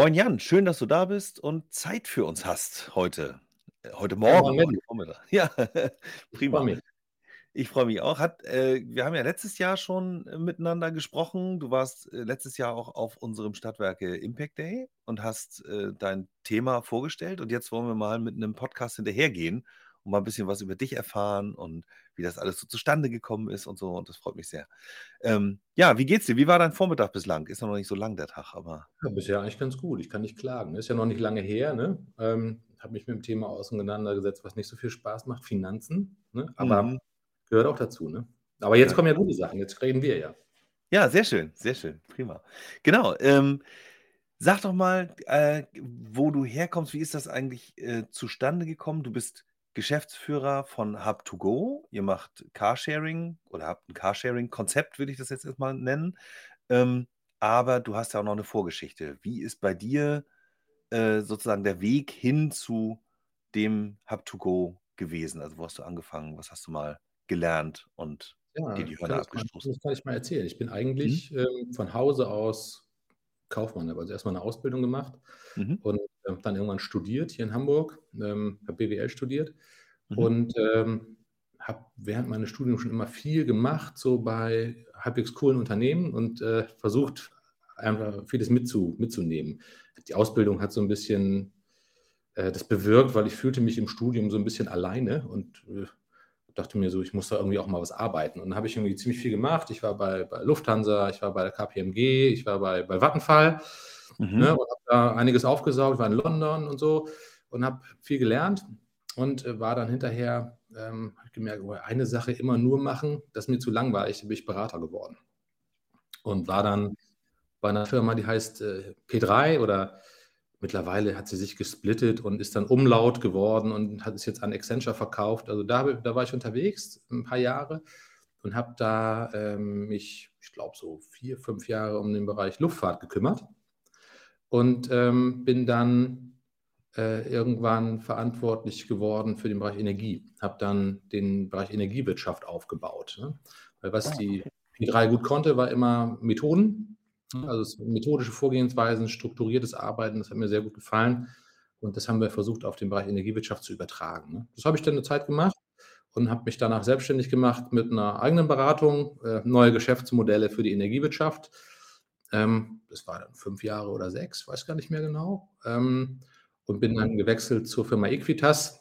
Moin Jan, schön, dass du da bist und Zeit für uns hast heute. Äh, heute Ja, Morgen, moin heute. Ja, Ich freue prima. mich. Ich freue mich auch. Hat, äh, wir haben ja letztes Jahr schon äh, miteinander gesprochen. Du warst äh, letztes Jahr auch auf unserem Stadtwerke Impact Day und hast äh, dein Thema vorgestellt. Und jetzt wollen wir mal mit einem Podcast hinterhergehen und mal ein bisschen was über dich erfahren und wie das alles so zustande gekommen ist und so. Und das freut mich sehr. Ähm, ja, wie geht's dir? Wie war dein Vormittag bislang? Ist noch nicht so lang der Tag, aber. Ja, bisher eigentlich ganz gut. Ich kann nicht klagen. Ist ja noch nicht lange her, ne? Ähm, habe mich mit dem Thema auseinandergesetzt, was nicht so viel Spaß macht, Finanzen, ne? Aber Mhm. gehört auch dazu, ne? Aber jetzt Ja. kommen ja gute Sachen. Jetzt reden wir ja. Ja, sehr schön, sehr schön, prima. Genau, ähm, sag doch mal, äh, wo du herkommst. Wie ist das eigentlich äh, zustande gekommen? Du bist Geschäftsführer von Hub2Go. Ihr macht Carsharing oder habt ein Carsharing-Konzept, würde ich das jetzt erstmal nennen. Ähm, aber du hast ja auch noch eine Vorgeschichte. Wie ist bei dir äh, sozusagen der Weg hin zu dem Hub2Go gewesen? Also, wo hast du angefangen? Was hast du mal gelernt und Ja, dir die Hörner abgestoßen? das kann ich mal erzählen. Ich bin Mhm. eigentlich ähm, von Hause aus Kaufmann, habe also erstmal eine Ausbildung gemacht Mhm. und ähm, dann irgendwann studiert hier in Hamburg, ähm, habe BWL studiert Mhm. und ähm, habe während meines Studiums schon immer viel gemacht, so bei halbwegs coolen Unternehmen und äh, versucht, einfach vieles mitzu, mitzunehmen. Die Ausbildung hat so ein bisschen äh, das bewirkt, weil ich fühlte mich im Studium so ein bisschen alleine und äh, dachte mir so, ich muss da irgendwie auch mal was arbeiten. Und dann habe ich irgendwie ziemlich viel gemacht. Ich war bei, bei Lufthansa, ich war bei der KPMG, ich war bei, bei Vattenfall Mhm. ne, und habe da einiges aufgesaugt, war in London und so und habe viel gelernt und äh, war dann hinterher, ähm, habe ich gemerkt, oh, eine Sache immer nur machen, das ist mir zu langweilig, bin ich Berater geworden und war dann bei einer Firma, die heißt äh, P3 oder mittlerweile hat sie sich gesplittet und ist dann Umlaut geworden und hat es jetzt an Accenture verkauft. Also da, da war ich unterwegs ein paar Jahre und habe da ähm, mich, ich glaube, so vier, fünf Jahre um den Bereich Luftfahrt gekümmert und ähm, bin dann äh, irgendwann verantwortlich geworden für den Bereich Energie. Habe dann den Bereich Energiewirtschaft aufgebaut. Ne? Weil was Ah, die okay. P3 gut konnte, war immer Methoden. Also es- methodische Vorgehensweisen, strukturiertes Arbeiten. Das hat mir sehr gut gefallen. Und das haben wir versucht, auf den Bereich Energiewirtschaft zu übertragen. Ne? Das habe ich dann eine Zeit gemacht und habe mich danach selbstständig gemacht mit einer eigenen Beratung, äh, neue Geschäftsmodelle für die Energiewirtschaft. Ähm, das war dann fünf Jahre oder sechs, weiß gar nicht mehr genau. Ähm, und bin dann gewechselt zur Firma Equitas,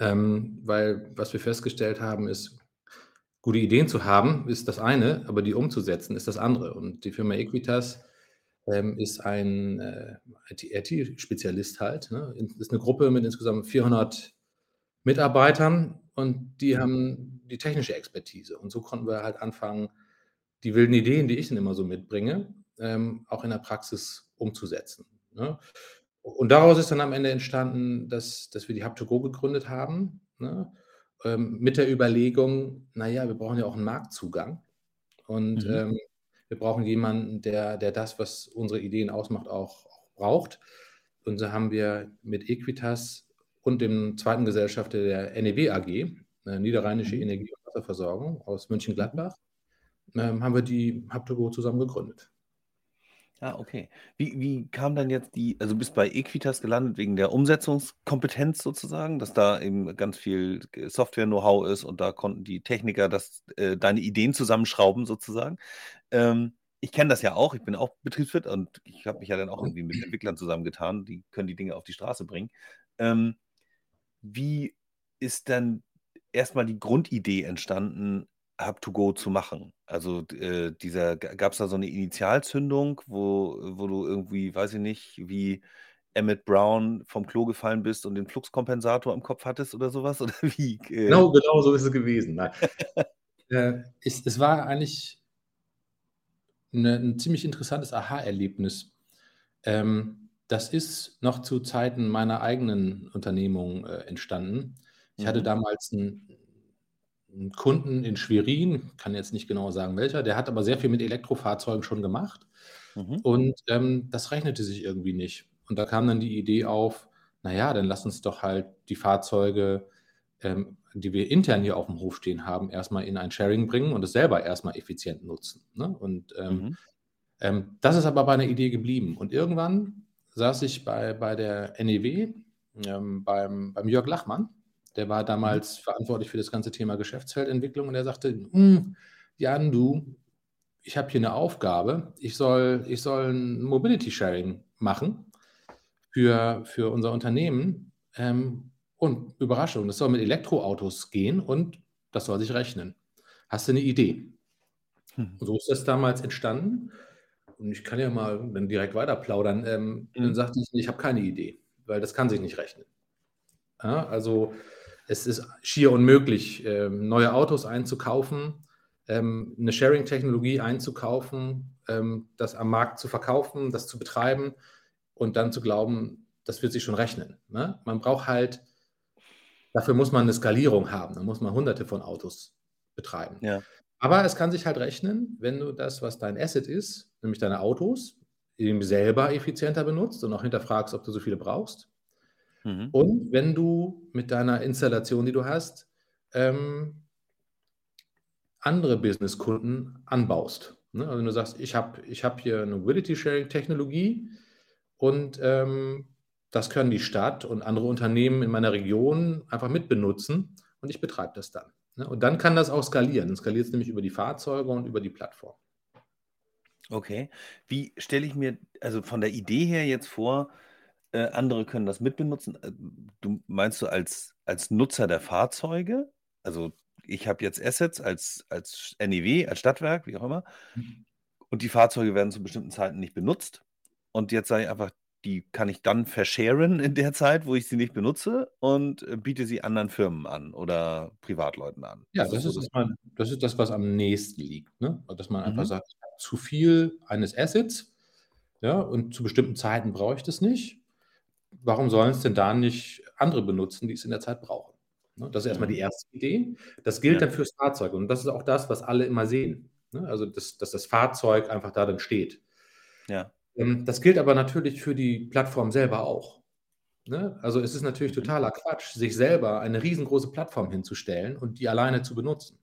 ähm, weil was wir festgestellt haben, ist, gute Ideen zu haben, ist das eine, aber die umzusetzen ist das andere. Und die Firma Equitas ähm, ist ein äh, IT-Spezialist halt. Ne? Ist eine Gruppe mit insgesamt 400 Mitarbeitern und die haben die technische Expertise. Und so konnten wir halt anfangen, die wilden Ideen, die ich dann immer so mitbringe, ähm, auch in der Praxis umzusetzen. Ne? Und daraus ist dann am Ende entstanden, dass, dass wir die Hub2Go gegründet haben, ne? Ähm, mit der Überlegung, naja, wir brauchen ja auch einen Marktzugang und Mhm. ähm, wir brauchen jemanden, der, der das, was unsere Ideen ausmacht, auch, auch braucht. Und so haben wir mit Equitas und dem zweiten Gesellschafter der NEW AG, äh, Niederrheinische Mhm. Energie- und Wasserversorgung aus Mönchengladbach, ähm, haben wir die Hub2Go zusammen gegründet. Ah, okay. Wie, wie kam dann jetzt die, also du bist bei Equitas gelandet wegen der Umsetzungskompetenz sozusagen, dass da eben ganz viel Software-Know-how ist und da konnten die Techniker das, äh, deine Ideen zusammenschrauben sozusagen. Ähm, ich kenne das ja auch, ich bin auch Betriebswirt und ich habe mich ja dann auch irgendwie mit Entwicklern zusammengetan, die können die Dinge auf die Straße bringen. Ähm, wie ist dann erstmal die Grundidee entstanden, Hub2Go zu machen? Also äh, dieser, gab es da so eine Initialzündung, wo, wo du irgendwie, weiß ich nicht, wie Emmett Brown vom Klo gefallen bist und den Fluxkompensator im Kopf hattest oder sowas? Oder wie? Äh, Genau, genau so ist es gewesen. Äh, es, es war eigentlich eine, ein ziemlich interessantes Aha-Erlebnis. Ähm, das ist noch zu Zeiten meiner eigenen Unternehmung äh, entstanden. Ich hatte Mhm. damals einen Kunden in Schwerin, kann jetzt nicht genau sagen welcher, der hat aber sehr viel mit Elektrofahrzeugen schon gemacht. Mhm. Und ähm, das rechnete sich irgendwie nicht. Und da kam dann die Idee auf, naja, dann lass uns doch halt die Fahrzeuge, ähm, die wir intern hier auf dem Hof stehen haben, erstmal in ein Sharing bringen und es selber erstmal effizient nutzen. Ne? Und ähm, Mhm. Ähm, das ist aber bei einer Idee geblieben. Und irgendwann saß ich bei, bei der NEW ähm, beim, beim Jörg Lachmann. Der war damals mhm. verantwortlich für das ganze Thema Geschäftsfeldentwicklung und er sagte, hm, Jan, du, ich habe hier eine Aufgabe, ich soll, ich soll ein Mobility Sharing machen für, für unser Unternehmen. Ähm, und Überraschung, das soll mit Elektroautos gehen und das soll sich rechnen. Hast du eine Idee? Hm. Und so ist das damals entstanden. Und ich kann ja mal dann direkt weiter plaudern. Ähm, mhm. Dann sagte ich, ich habe keine Idee, weil das kann sich nicht rechnen. Ja, also es ist schier unmöglich, ähm, neue Autos einzukaufen, ähm, eine Sharing-Technologie einzukaufen, ähm, das am Markt zu verkaufen, das zu betreiben und dann zu glauben, das wird sich schon rechnen. Ne? Man braucht halt, dafür muss man eine Skalierung haben, da muss man hunderte von Autos betreiben. Ja. Aber es kann sich halt rechnen, wenn du das, was dein Asset ist, nämlich deine Autos, eben selber effizienter benutzt und auch hinterfragst, ob du so viele brauchst. Mhm. Und wenn du mit deiner Installation, die du hast, ähm, andere Businesskunden anbaust. Ne? Also wenn du sagst, ich habe ich hab hier eine Mobility-Sharing-Technologie und ähm, das können die Stadt und andere Unternehmen in meiner Region einfach mitbenutzen und ich betreibe das dann. Ne? Und dann kann das auch skalieren. Dann skaliert es nämlich über die Fahrzeuge und über die Plattform. Okay. Wie stelle ich mir also von der Idee her jetzt vor, äh, andere können das mitbenutzen? Äh, du meinst du als, als Nutzer der Fahrzeuge? Also ich habe jetzt Assets als, als NEW, als Stadtwerk, wie auch immer, mhm. und die Fahrzeuge werden zu bestimmten Zeiten nicht benutzt. Und jetzt sage ich einfach, die kann ich dann verscharen in der Zeit, wo ich sie nicht benutze und äh, biete sie anderen Firmen an oder Privatleuten an. Ja, das, das ist, man, das, ist das, was am nächsten liegt. Ne? Dass man einfach mhm. sagt, ich habe zu viel eines Assets ja, und zu bestimmten Zeiten brauche ich das nicht. Warum sollen es denn da nicht andere benutzen, die es in der Zeit brauchen? Ne? Das ist erstmal die mhm. erste Idee. Das gilt ja. dann fürs Fahrzeug und das ist auch das, was alle immer sehen. Ne? Also, dass, dass das Fahrzeug einfach da dann steht. Ja. Ähm, das gilt aber natürlich für die Plattform selber auch. Ne? Also es ist natürlich mhm. totaler Quatsch, sich selber eine riesengroße Plattform hinzustellen und die alleine zu benutzen.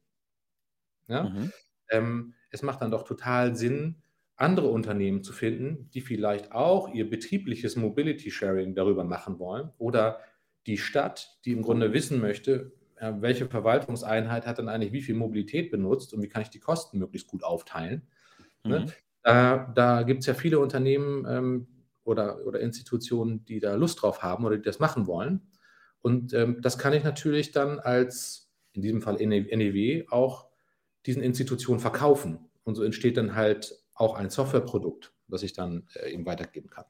Ja? Mhm. Ähm, es macht dann doch total Sinn, andere Unternehmen zu finden, die vielleicht auch ihr betriebliches Mobility Sharing darüber machen wollen oder die Stadt, die im Grunde wissen möchte, welche Verwaltungseinheit hat dann eigentlich wie viel Mobilität benutzt und wie kann ich die Kosten möglichst gut aufteilen. Ne? Mhm. Da, da gibt es ja viele Unternehmen ähm, oder, oder Institutionen, die da Lust drauf haben oder die das machen wollen. Und ähm, das kann ich natürlich dann als, in diesem Fall NEW, auch diesen Institutionen verkaufen. Und so entsteht dann halt auch ein Softwareprodukt, das ich dann äh, eben weitergeben kann.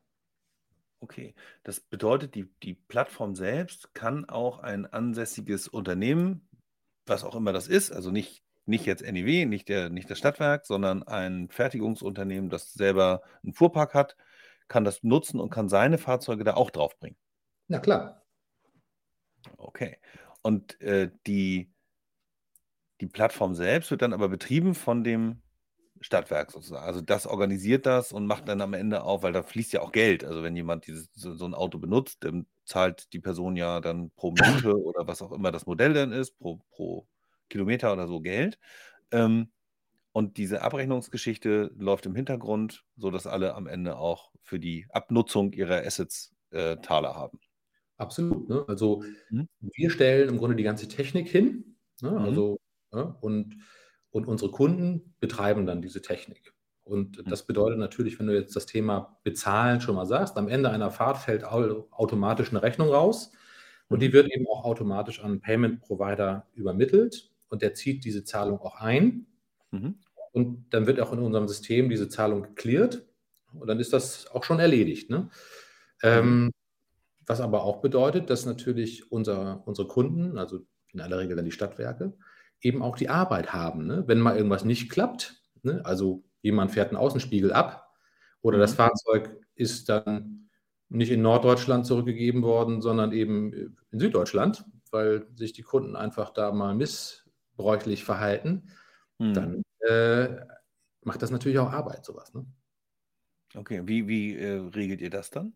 Okay, das bedeutet, die, die Plattform selbst kann auch ein ansässiges Unternehmen, was auch immer das ist, also nicht nicht jetzt NEW, nicht, der, nicht das Stadtwerk, sondern ein Fertigungsunternehmen, das selber einen Fuhrpark hat, kann das nutzen und kann seine Fahrzeuge da auch draufbringen. Na klar. Okay. Und äh, die, die Plattform selbst wird dann aber betrieben von dem Stadtwerk sozusagen. Also das organisiert das und macht dann am Ende auch, weil da fließt ja auch Geld. Also wenn jemand dieses, so, so ein Auto benutzt, dann zahlt die Person ja dann pro Minute oder was auch immer das Modell dann ist, pro, pro Kilometer oder so Geld. Ähm, und diese Abrechnungsgeschichte läuft im Hintergrund, sodass alle am Ende auch für die Abnutzung ihrer Assets äh, Taler haben. Absolut. Ne? Also mhm. wir stellen im Grunde die ganze Technik hin. Ne? Mhm. Also, ja, und, und unsere Kunden betreiben dann diese Technik. Und mhm. das bedeutet natürlich, wenn du jetzt das Thema Bezahlen schon mal sagst, am Ende einer Fahrt fällt automatisch eine Rechnung raus und die mhm. wird eben auch automatisch an einen Payment Provider übermittelt und der zieht diese Zahlung auch ein. Mhm. Und dann wird auch in unserem System diese Zahlung geklärt und dann ist das auch schon erledigt. Ne? Ähm, was aber auch bedeutet, dass natürlich unser, unsere Kunden, also in aller Regel dann die Stadtwerke, eben auch die Arbeit haben. Ne? Wenn mal irgendwas nicht klappt, ne? also jemand fährt einen Außenspiegel ab oder mhm. das Fahrzeug ist dann nicht in Norddeutschland zurückgegeben worden, sondern eben in Süddeutschland, weil sich die Kunden einfach da mal miss bräuchlich verhalten, hm. dann äh, macht das natürlich auch Arbeit, sowas. Ne? Okay, wie, wie äh, regelt ihr das dann?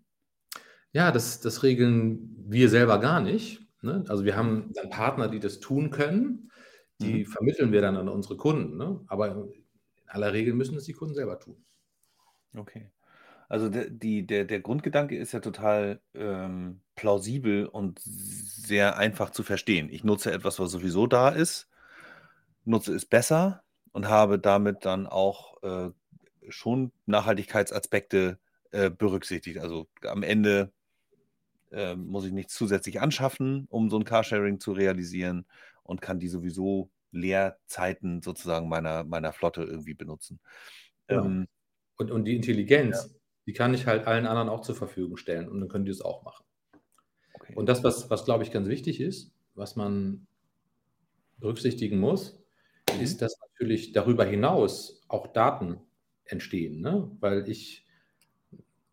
Ja, das, das regeln wir selber gar nicht. Ne? Also wir haben dann Partner, die das tun können, die mhm. vermitteln wir dann an unsere Kunden. Ne? Aber in aller Regel müssen es die Kunden selber tun. Okay. Also der die der der Grundgedanke ist ja total, ähm, plausibel und sehr einfach zu verstehen. Ich nutze etwas, was sowieso da ist, nutze es besser und habe damit dann auch, äh, schon Nachhaltigkeitsaspekte, äh, berücksichtigt. Also, am Ende, ähm, muss ich nichts zusätzlich anschaffen, um so 'n Carsharing zu realisieren und kann die sowieso Leerzeiten sozusagen meiner meiner Flotte irgendwie benutzen. Genau. Ähm Und und die Ja. Intelligenz, die kann ich halt allen anderen auch zur Verfügung stellen und dann können die es auch machen. Okay. Und das, was was, glaube ich, ganz wichtig ist, was man berücksichtigen muss, Mhm. ist, dass natürlich darüber hinaus auch Daten entstehen, ne? Weil ich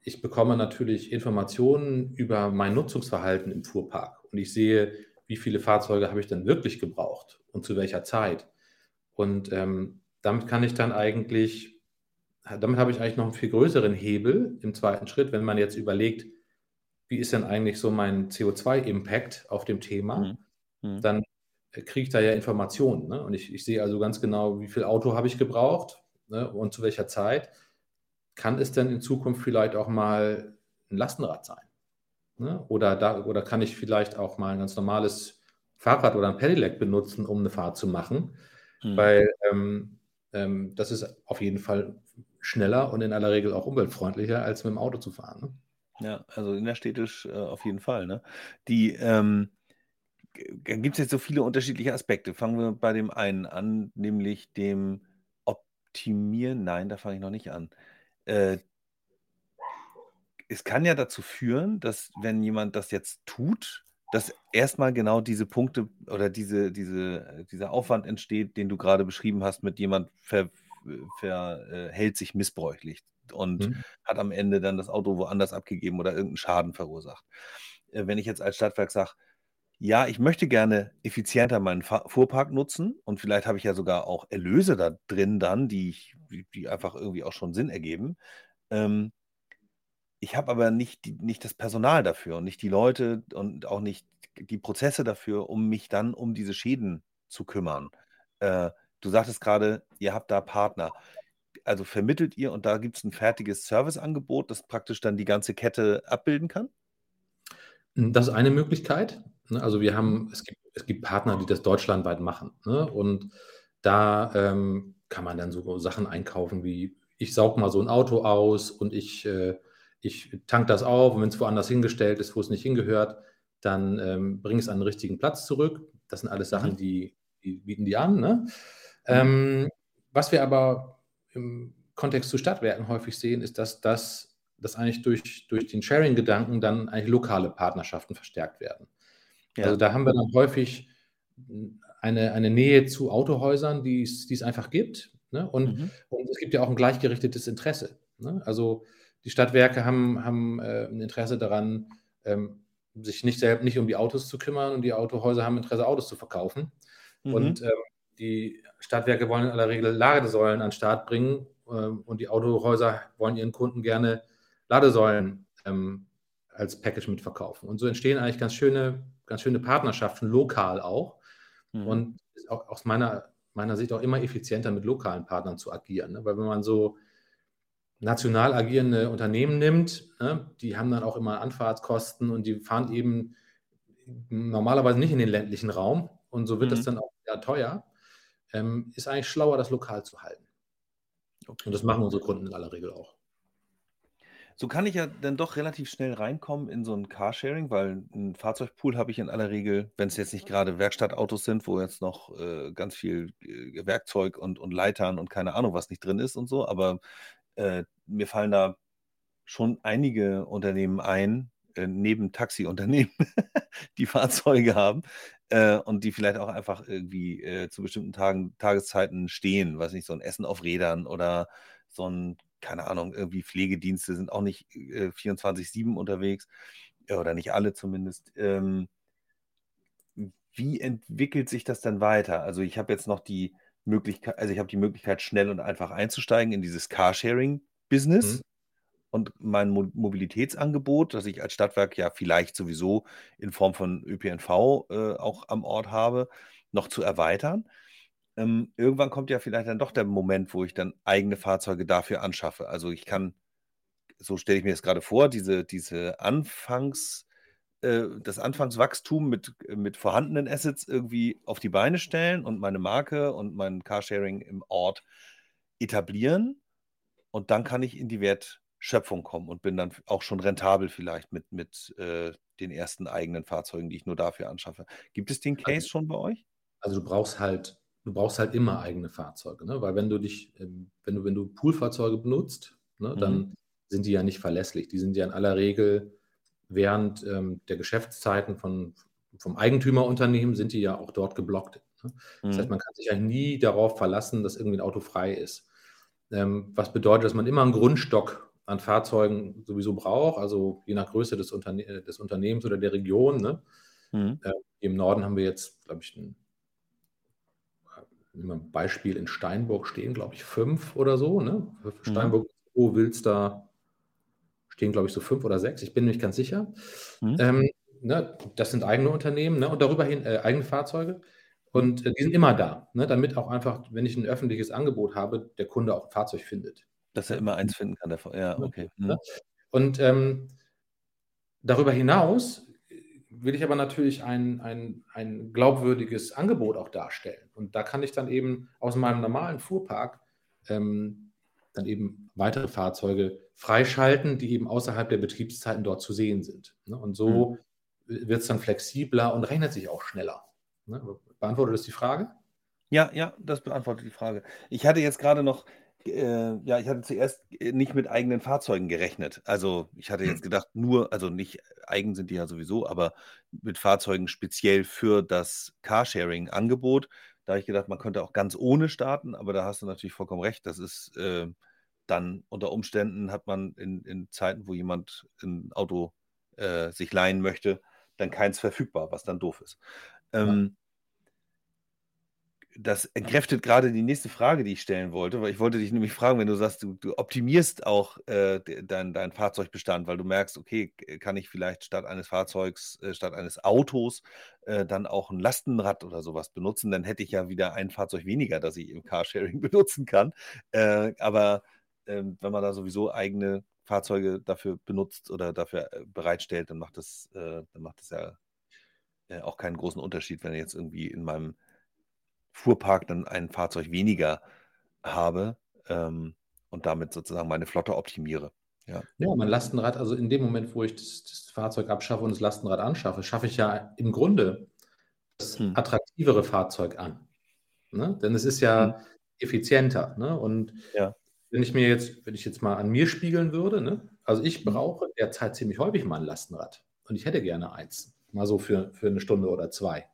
ich bekomme natürlich Informationen über mein Nutzungsverhalten im Fuhrpark und ich sehe, wie viele Fahrzeuge habe ich denn wirklich gebraucht und zu welcher Zeit. Und, ähm, damit kann ich dann eigentlich damit habe ich eigentlich noch 'n viel größeren Hebel im 2. Schritt, wenn man jetzt überlegt: „Wie ist denn eigentlich so mein CO2-Impact auf dem Thema?“ Mhm. Mhm. Dann, äh, kriege ich da ja Informationen, ne? Und ich ich sehe also ganz genau, wie viel Auto habe ich gebraucht, ne, und zu welcher Zeit. Kann es denn in Zukunft vielleicht auch mal 'n Lastenrad sein, ne? Oder da oder kann ich vielleicht auch mal 'n ganz normales Fahrrad oder 'n Pedelec benutzen, um 'ne Fahrt zu machen? Mhm. Weil, ähm, ähm, das ist auf jeden Fall schneller und in aller Regel auch umweltfreundlicher, als mit'm Auto zu fahren, ne? Ja, also innerstädtisch, äh, auf jeden Fall, ne? Die, ähm g g gibt's jetzt so viele unterschiedliche Aspekte. Fangen wir bei dem einen an, nämlich dem Optimieren nein, da fange ich noch nicht an. Äh es kann ja dazu führen, dass, wenn jemand das jetzt tut, dass erst mal genau diese Punkte oder diese diese äh, dieser Aufwand entsteht, den du grade beschrieben hast mit jemand ver ver äh, sich missbräuchlich und Mhm. hat am Ende dann das Auto woanders abgegeben oder irgend 'n Schaden verursacht. Äh, wenn ich jetzt als Stadtwerk sage: „Ja, ich möchte gerne effizienter meinen Fuhrpark nutzen und vielleicht habe ich ja sogar auch Erlöse da drin dann, die ich die die einfach irgendwie auch schon Sinn ergeben.“ Ähm ich habe aber nicht die nicht das Personal dafür und nicht die Leute und auch nicht die Prozesse dafür, um mich dann um diese Schäden zu kümmern. Äh, du sagtest grade, ihr habt da Partner. Also, vermittelt ihr und da gibt's 'n fertiges Serviceangebot, das praktisch dann die ganze Kette abbilden kann? Hm, das ist eine Möglichkeit, ne? Also, wir haben es gibt es gibt Partner, die das deutschlandweit machen, ne? Und da, ähm, kann man dann so Sachen einkaufen wie: „Ich sauge mal so 'n Auto aus und ich äh, ich tanke das auf und wenn's woanders hingestellt ist, wo es nicht hingehört, dann, ähm, bringe ich's an 'n richtigen Platz zurück.“ Das sind alles Mhm. Sachen, die die bieten die an, ne? Mhm. Ähm, was wir aber im Kontext zu Stadtwerken häufig sehen, ist, dass das dass eigentlich durch durch den Sharing-Gedanken dann eigentlich lokale Partnerschaften verstärkt werden. Also, Ja. da haben wir dann häufig, eine eine Nähe zu Autohäusern, die es es einfach gibt, ne? Und Mhm. und es gibt ja auch 'n gleichgerichtetes Interesse, ne? Also, die Stadtwerke haben haben, äh, 'n Interesse daran, ähm, sich nicht selb nicht um die Autos zu kümmern und die Autohäuser haben Interesse, Autos zu verkaufen. Und, Mhm. ähm, die Stadtwerke wollen in aller Regel Ladesäulen an 'n Start bringen, ähm, und die Autohäuser wollen ihren Kunden gerne Ladesäulen, ähm, als Package mitverkaufen. Und so entstehen eigentlich ganz schöne ganz schöne Partnerschaften lokal auch Mhm. und ist auch aus meiner meiner Sicht auch immer effizienter, mit lokalen Partnern zu agieren, ne? Weil wenn man so national agierende Unternehmen nimmt, ne, die haben dann auch immer Anfahrtskosten und die fahren eben normalerweise nicht in den ländlichen Raum und so wird das Mhm. dann auch eher teuer. Ähm, ist eigentlich schlauer, das lokal zu halten. Und Okay. das machen unsere Kunden in aller Regel auch. So kann ich ja dann doch relativ schnell reinkommen in so 'n Carsharing, weil 'n Fahrzeugpool habe ich in aller Regel, wenn's jetzt nicht grade Werkstattautos sind, wo jetzt noch, äh, ganz viel, äh, Werkzeug und und Leitern und keine Ahnung was nicht drin ist und so. Aber, äh, mir fallen da schon einige Unternehmen ein, äh, neben Taxiunternehmen, die Fahrzeuge haben, äh, und die vielleicht auch einfach irgendwie, äh, zu bestimmten Tagen Tageszeiten stehen. Weiß nicht, so 'n Essen auf Rädern oder so 'n keine Ahnung, irgendwie Pflegedienste sind auch nicht, äh, 24/7 unterwegs, äh, oder nicht alle zumindest. Ähm Hm, wie entwickelt sich das denn weiter? Also, ich habe jetzt noch die Möglichkei also, ich habe die Möglichkeit, schnell und einfach einzusteigen in dieses Mhm. Carsharing-Business und mein Mo Mobilitätsangebot, das ich als Stadtwerk ja vielleicht sowieso in Form von ÖPNV, äh, auch am Ort habe, noch zu erweitern. Ähm, irgendwann kommt ja vielleicht dann doch der Moment, wo ich dann eigene Fahrzeuge dafür anschaffe. Also, ich kann so stelle ich mir das gerade vor, diese, diese Anfangs, äh, das Anfangswachstum mit, mit vorhandenen Assets irgendwie auf die Beine stellen und meine Marke und mein Carsharing im Ort etablieren. Und dann kann ich in die Wertschöpfung kommen und bin dann auch schon rentabel vielleicht mit, mit äh, den ersten eigenen Fahrzeugen, die ich nur dafür anschaffe. Gibt es den Case Also, schon bei euch? also du brauchst halt, du brauchst halt immer eigene Fahrzeuge, ne? Weil wenn du dich, ähm, wenn du, wenn du Poolfahrzeuge benutzt, ne, Mhm. dann sind die ja nicht verlässlich. Die sind ja in aller Regel während ähm, der Geschäftszeiten von, vom Eigentümerunternehmen sind die ja auch dort geblockt. Ne? Das heißt, Mhm. man kann sich ja nie darauf verlassen, dass irgendwie ein Auto frei ist. Ähm, was bedeutet, dass man immer einen Grundstock an Fahrzeugen sowieso braucht, also je nach Größe des, Unterne des Unternehmens oder der Region. Ne? Mhm. Äh, Im Norden haben wir jetzt, glaube ich, ein, ein Beispiel in Steinburg stehen, glaube ich, fünf oder so. Ne? Mhm. Steinburg, oh, Wilster stehen, glaube ich, so fünf oder sechs. Ich bin mir nicht ganz sicher. Mhm. Ähm, ne? Das sind eigene Unternehmen ne? und darüber hin äh, eigene Fahrzeuge. Und äh, die sind immer da, ne? damit auch einfach, wenn ich ein öffentliches Angebot habe, der Kunde auch ein Fahrzeug findet. Dass er Ne? immer eins finden kann. Fa- ja, okay. Ne? Mhm. Und ähm, darüber hinaus will ich aber natürlich ein, ein, ein glaubwürdiges Angebot auch darstellen. Und da kann ich dann eben aus meinem normalen Fuhrpark ähm, dann eben weitere Fahrzeuge freischalten, die eben außerhalb der Betriebszeiten dort zu sehen sind. Ne? Und Mhm. so wird es dann flexibler und rechnet sich auch schneller. Ne? Beantwortet das die Frage? Ja, ja, das beantwortet die Frage. Ich hatte jetzt gerade noch, äh, ja, ich hatte zuerst äh, nicht mit eigenen Fahrzeugen gerechnet. Also ich hatte jetzt gedacht, nur, also nicht eigen sind die ja sowieso, aber mit Fahrzeugen speziell für das Carsharing-Angebot. Da habe ich gedacht, man könnte auch ganz ohne starten, aber da hast du natürlich vollkommen recht. Das ist äh, dann unter Umständen hat man in, in Zeiten, wo jemand ein Auto äh, sich leihen möchte, dann keins verfügbar, was dann doof ist. Ähm, das entkräftet gerade die nächste Frage, die ich stellen wollte, weil ich wollte dich nämlich fragen, wenn du sagst, du, du optimierst auch äh, de- dein, Fahrzeugbestand, weil du merkst, okay, kann ich vielleicht statt eines Fahrzeugs, äh, statt eines Autos äh, dann auch ein Lastenrad oder sowas benutzen, dann hätte ich ja wieder ein Fahrzeug weniger, das ich im Carsharing benutzen kann. Äh, aber ähm, wenn man da sowieso eigene Fahrzeuge dafür benutzt oder dafür äh, bereitstellt, dann macht das, äh, dann macht das ja äh, auch keinen großen Unterschied, wenn ich jetzt irgendwie in meinem Fuhrpark dann ein Fahrzeug weniger habe ähm, und damit sozusagen meine Flotte optimiere. Ja. Ja, mein Lastenrad, also in dem Moment, wo ich das, das Fahrzeug abschaffe und das Lastenrad anschaffe, schaffe ich ja im Grunde das Hm. attraktivere Fahrzeug an. Ne? Denn es ist Hm. ja effizienter. Ne? Und Ja. Wenn ich mir jetzt, wenn ich jetzt mal an mir spiegeln würde, ne? also ich Hm. brauche derzeit ziemlich häufig mal ein Lastenrad und ich hätte gerne eins, mal so für, für eine Stunde oder zwei.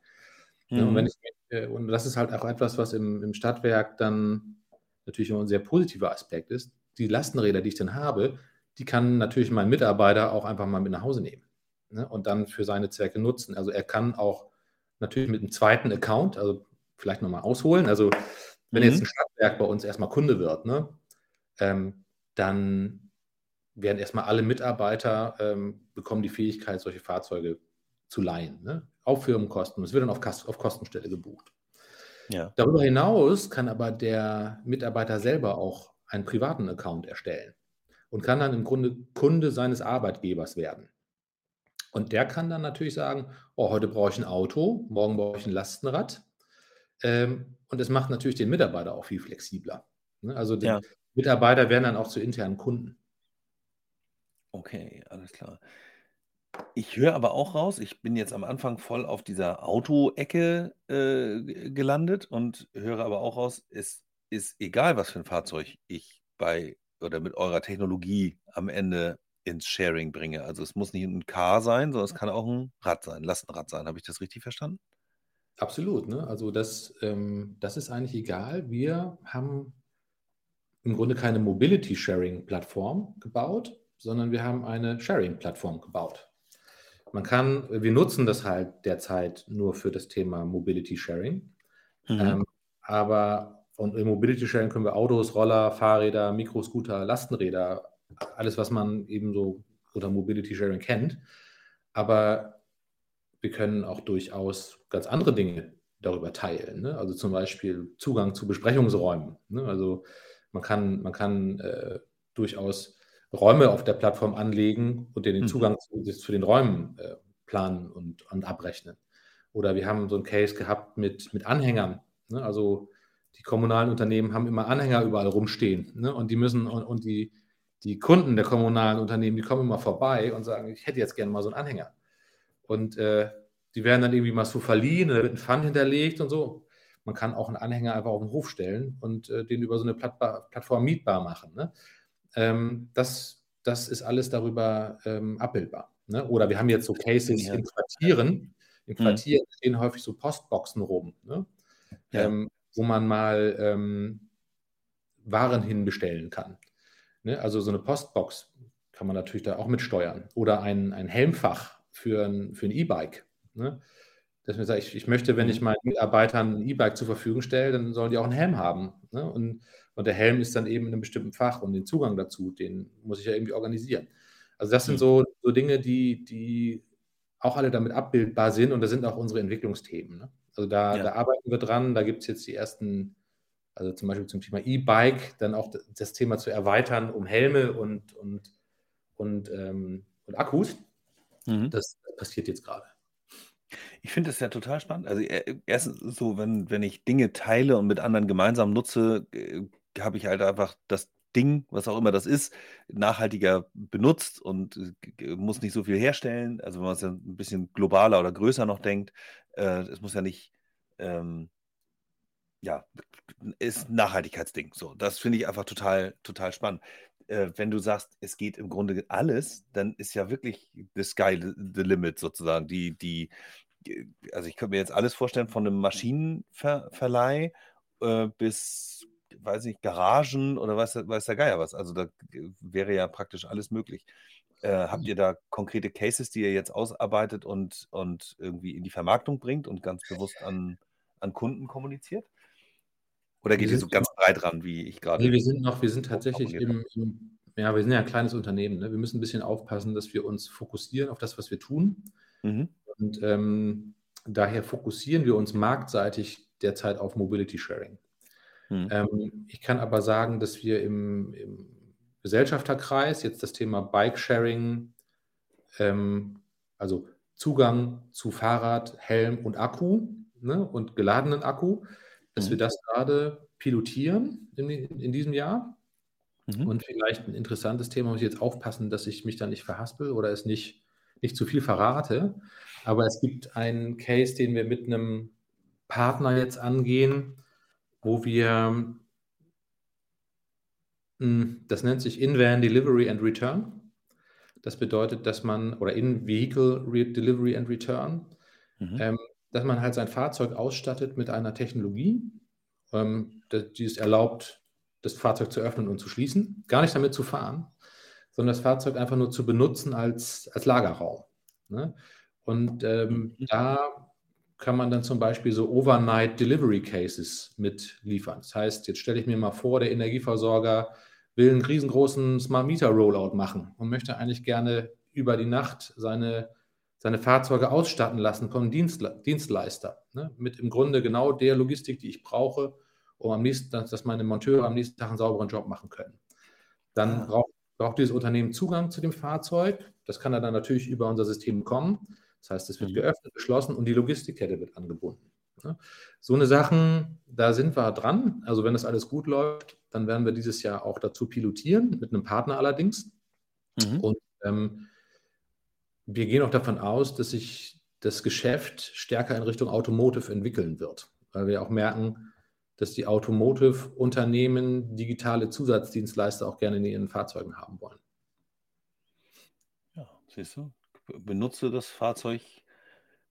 Ne? Und, wenn Mhm. ich, äh, und das ist halt auch etwas, was im, im Stadtwerk dann natürlich immer ein sehr positiver Aspekt ist. Die Lastenräder, die ich dann habe, die kann natürlich mein Mitarbeiter auch einfach mal mit nach Hause nehmen ne? und dann für seine Zwecke nutzen. Also er kann auch natürlich mit einem zweiten Account, also vielleicht nochmal ausholen. Also wenn jetzt Mhm. ein Stadtwerk bei uns erstmal Kunde wird, ne, ähm, dann werden erstmal alle Mitarbeiter ähm, bekommen die Fähigkeit, solche Fahrzeuge zu leihen, ne? auf Firmenkosten. Es wird dann auf, Kast auf Kostenstelle gebucht. Ja. Darüber hinaus kann aber der Mitarbeiter selber auch einen privaten Account erstellen und kann dann im Grunde Kunde seines Arbeitgebers werden. Und der kann dann natürlich sagen, oh, heute brauche ich ein Auto, morgen brauche ich ein Lastenrad. Ähm, und es macht natürlich den Mitarbeiter auch viel flexibler. Ne? Also die Ja. Mitarbeiter werden dann auch zu internen Kunden. Okay, alles klar. Ich höre aber auch raus, ich bin jetzt am Anfang voll auf dieser Auto-Ecke äh, gelandet und höre aber auch raus, es ist egal, was für ein Fahrzeug ich bei oder mit eurer Technologie am Ende ins Sharing bringe. Also es muss nicht ein Car sein, sondern es kann auch ein Rad sein, ein Lastenrad sein. Habe ich das richtig verstanden? Absolut. Ne? Also das, ähm, das ist eigentlich egal. Wir haben im Grunde keine Mobility-Sharing-Plattform gebaut, sondern wir haben eine Sharing-Plattform gebaut. Man kann, wir nutzen das halt derzeit nur für das Thema Mobility Sharing. Mhm. Ähm, aber und im Mobility Sharing können wir Autos, Roller, Fahrräder, Mikroscooter, Lastenräder, alles, was man eben so unter Mobility Sharing kennt. Aber wir können auch durchaus ganz andere Dinge darüber teilen. Ne? Also zum Beispiel Zugang zu Besprechungsräumen. Ne? Also man kann, man kann äh, durchaus Räume auf der Plattform anlegen und den Mhm. Zugang zu zu den Räumen, äh, planen und und abrechnen. Oder wir haben so 'n Case gehabt mit mit Anhängern, ne? Also, die kommunalen Unternehmen haben immer Anhänger überall rumstehen, ne? Und die müssen und und die die Kunden der kommunalen Unternehmen, die kommen immer vorbei und sagen: „Ich hätte jetzt gerne mal so 'n Anhänger.“ Und, äh, die werden dann irgendwie mal so verliehen, da wird 'n Pfand hinterlegt und so. Man kann auch 'n Anhänger einfach auf 'n Hof stellen und, äh, den über so 'ne Plattba Plattform mietbar machen, ne? Ähm, das das ist alles darüber, ähm, abbildbar, ne? Oder wir haben jetzt so Cases in Quartieren. In Mhm. Quartieren stehen häufig so Postboxen rum, ne? Ja. Ähm, wo man mal, ähm, Waren hinbestellen kann, ne? Also, so 'ne Postbox kann man natürlich da auch mit steuern oder ein ein Helmfach für 'n für 'n E-Bike, ne? Dass man sagt: „Ich ich möchte, wenn ich Mhm. meinen Mitarbeitern 'n E-Bike zur Verfügung stelle, dann sollen die auch 'n Helm haben“, ne? Und und der Helm ist dann eben in 'nem bestimmten Fach und den Zugang dazu, den muss ich ja irgendwie organisieren. Also, das sind Mhm. so so Dinge, die die auch alle damit abbildbar sind und das sind auch unsere Entwicklungsthemen, ne? Also, da Ja. da arbeiten wir dran. Da gibt's jetzt die ersten also, zum Beispiel zum Thema E-Bike, dann auch das Thema zu erweitern um Helme und und und, ähm und Akkus. Mhm. Das passiert jetzt grade. Ich finde das ja total spannend. Also, e erstens ist es so, wenn wenn ich Dinge teile und mit anderen gemeinsam nutze, äh, habe ich halt einfach das Ding, was auch immer das ist, nachhaltiger benutzt und, äh, muss nicht so viel herstellen. Also, wenn man's ja 'n bisschen globaler oder größer noch denkt, äh, es muss ja nicht, ähm ja, ist 'n Nachhaltigkeitsding. So, das finde ich einfach total total spannend. Äh, wenn du sagst, es geht im Grunde alles, dann ist ja wirklich the sky the limit sozusagen. Die die äh, also, ich könnte mir jetzt alles vorstellen von 'nem Maschinenver Verleih, äh, bis, weiß nicht, Garagen oder weiß weiß der Geier was. Also, da wäre ja praktisch alles möglich. Äh, habt ihr da konkrete Cases, die ihr jetzt ausarbeitet und und irgendwie in die Vermarktung bringt und ganz bewusst an an Kunden kommuniziert? Oder Wir geht ihr so ganz breit ran, wie ich Ne, grade wir sind noch wir sind tatsächlich im im ja, wir sind ja 'n kleines Unternehmen, ne? Wir müssen 'n bisschen aufpassen, dass wir uns fokussieren auf das, was wir tun. Mhm. Und, ähm, daher fokussieren wir uns marktseitig derzeit auf Mobility Sharing. Mhm. Ähm, ich kann aber sagen, dass wir im im Gesellschafterkreis jetzt das Thema Bike-Sharing, ähm, also, Zugang zu Fahrrad, Helm und Akku, ne, und geladenen Akku, dass wir Mhm. das grade pilotieren in in diesem Jahr. Mhm. Und vielleicht 'n interessantes Thema, muss ich jetzt aufpassen, dass ich mich da nicht verhaspel oder es nicht nicht zu viel verrate. Aber es gibt einen Case, den wir mit 'nem Partner jetzt angehen, wo wir hm, das nennt sich In-Van Delivery and Return. Das bedeutet, dass man oder In-Vehicle Delivery and Return, Mhm. ähm, dass man halt sein Fahrzeug ausstattet mit einer Technologie, ähm, die es erlaubt, das Fahrzeug zu öffnen und zu schließen. Gar nicht damit zu fahren, sondern das Fahrzeug einfach nur zu benutzen als als Lagerraum, ne? Und, ähm, Mhm. da kann man dann zum Beispiel so Overnight Delivery Cases mitliefern. Das heißt, jetzt stelle ich mir mal vor, der Energieversorger will 'n riesengroßen Smart Meter Rollout machen und möchte eigentlich gerne über die Nacht seine seine Fahrzeuge ausstatten lassen vom Dienstle Dienstleister, ne, mit im Grunde genau der Logistik, die ich brauche, um am nächsten dass dass meine Monteure am nächsten Tag 'n sauberen Job machen können. Dann Ah. braucht braucht dieses Unternehmen Zugang zu dem Fahrzeug. Das kann er dann natürlich über unser System bekommen. Das heißt, es wird Mhm. geöffnet, geschlossen und die Logistikkette wird angebunden, ne? So 'ne Sachen, da sind wir dran. Also, wenn das alles gut läuft, dann werden wir dieses Jahr auch dazu pilotieren, mit 'nem Partner allerdings. Mhm. Und, ähm wir gehen auch davon aus, dass sich das Geschäft stärker in Richtung Automotive entwickeln wird, weil wir auch merken, dass die Automotive-Unternehmen digitale Zusatzdienstleister auch gerne in ihren Fahrzeugen haben wollen. Ja, siehst du? Benutze das Fahrzeug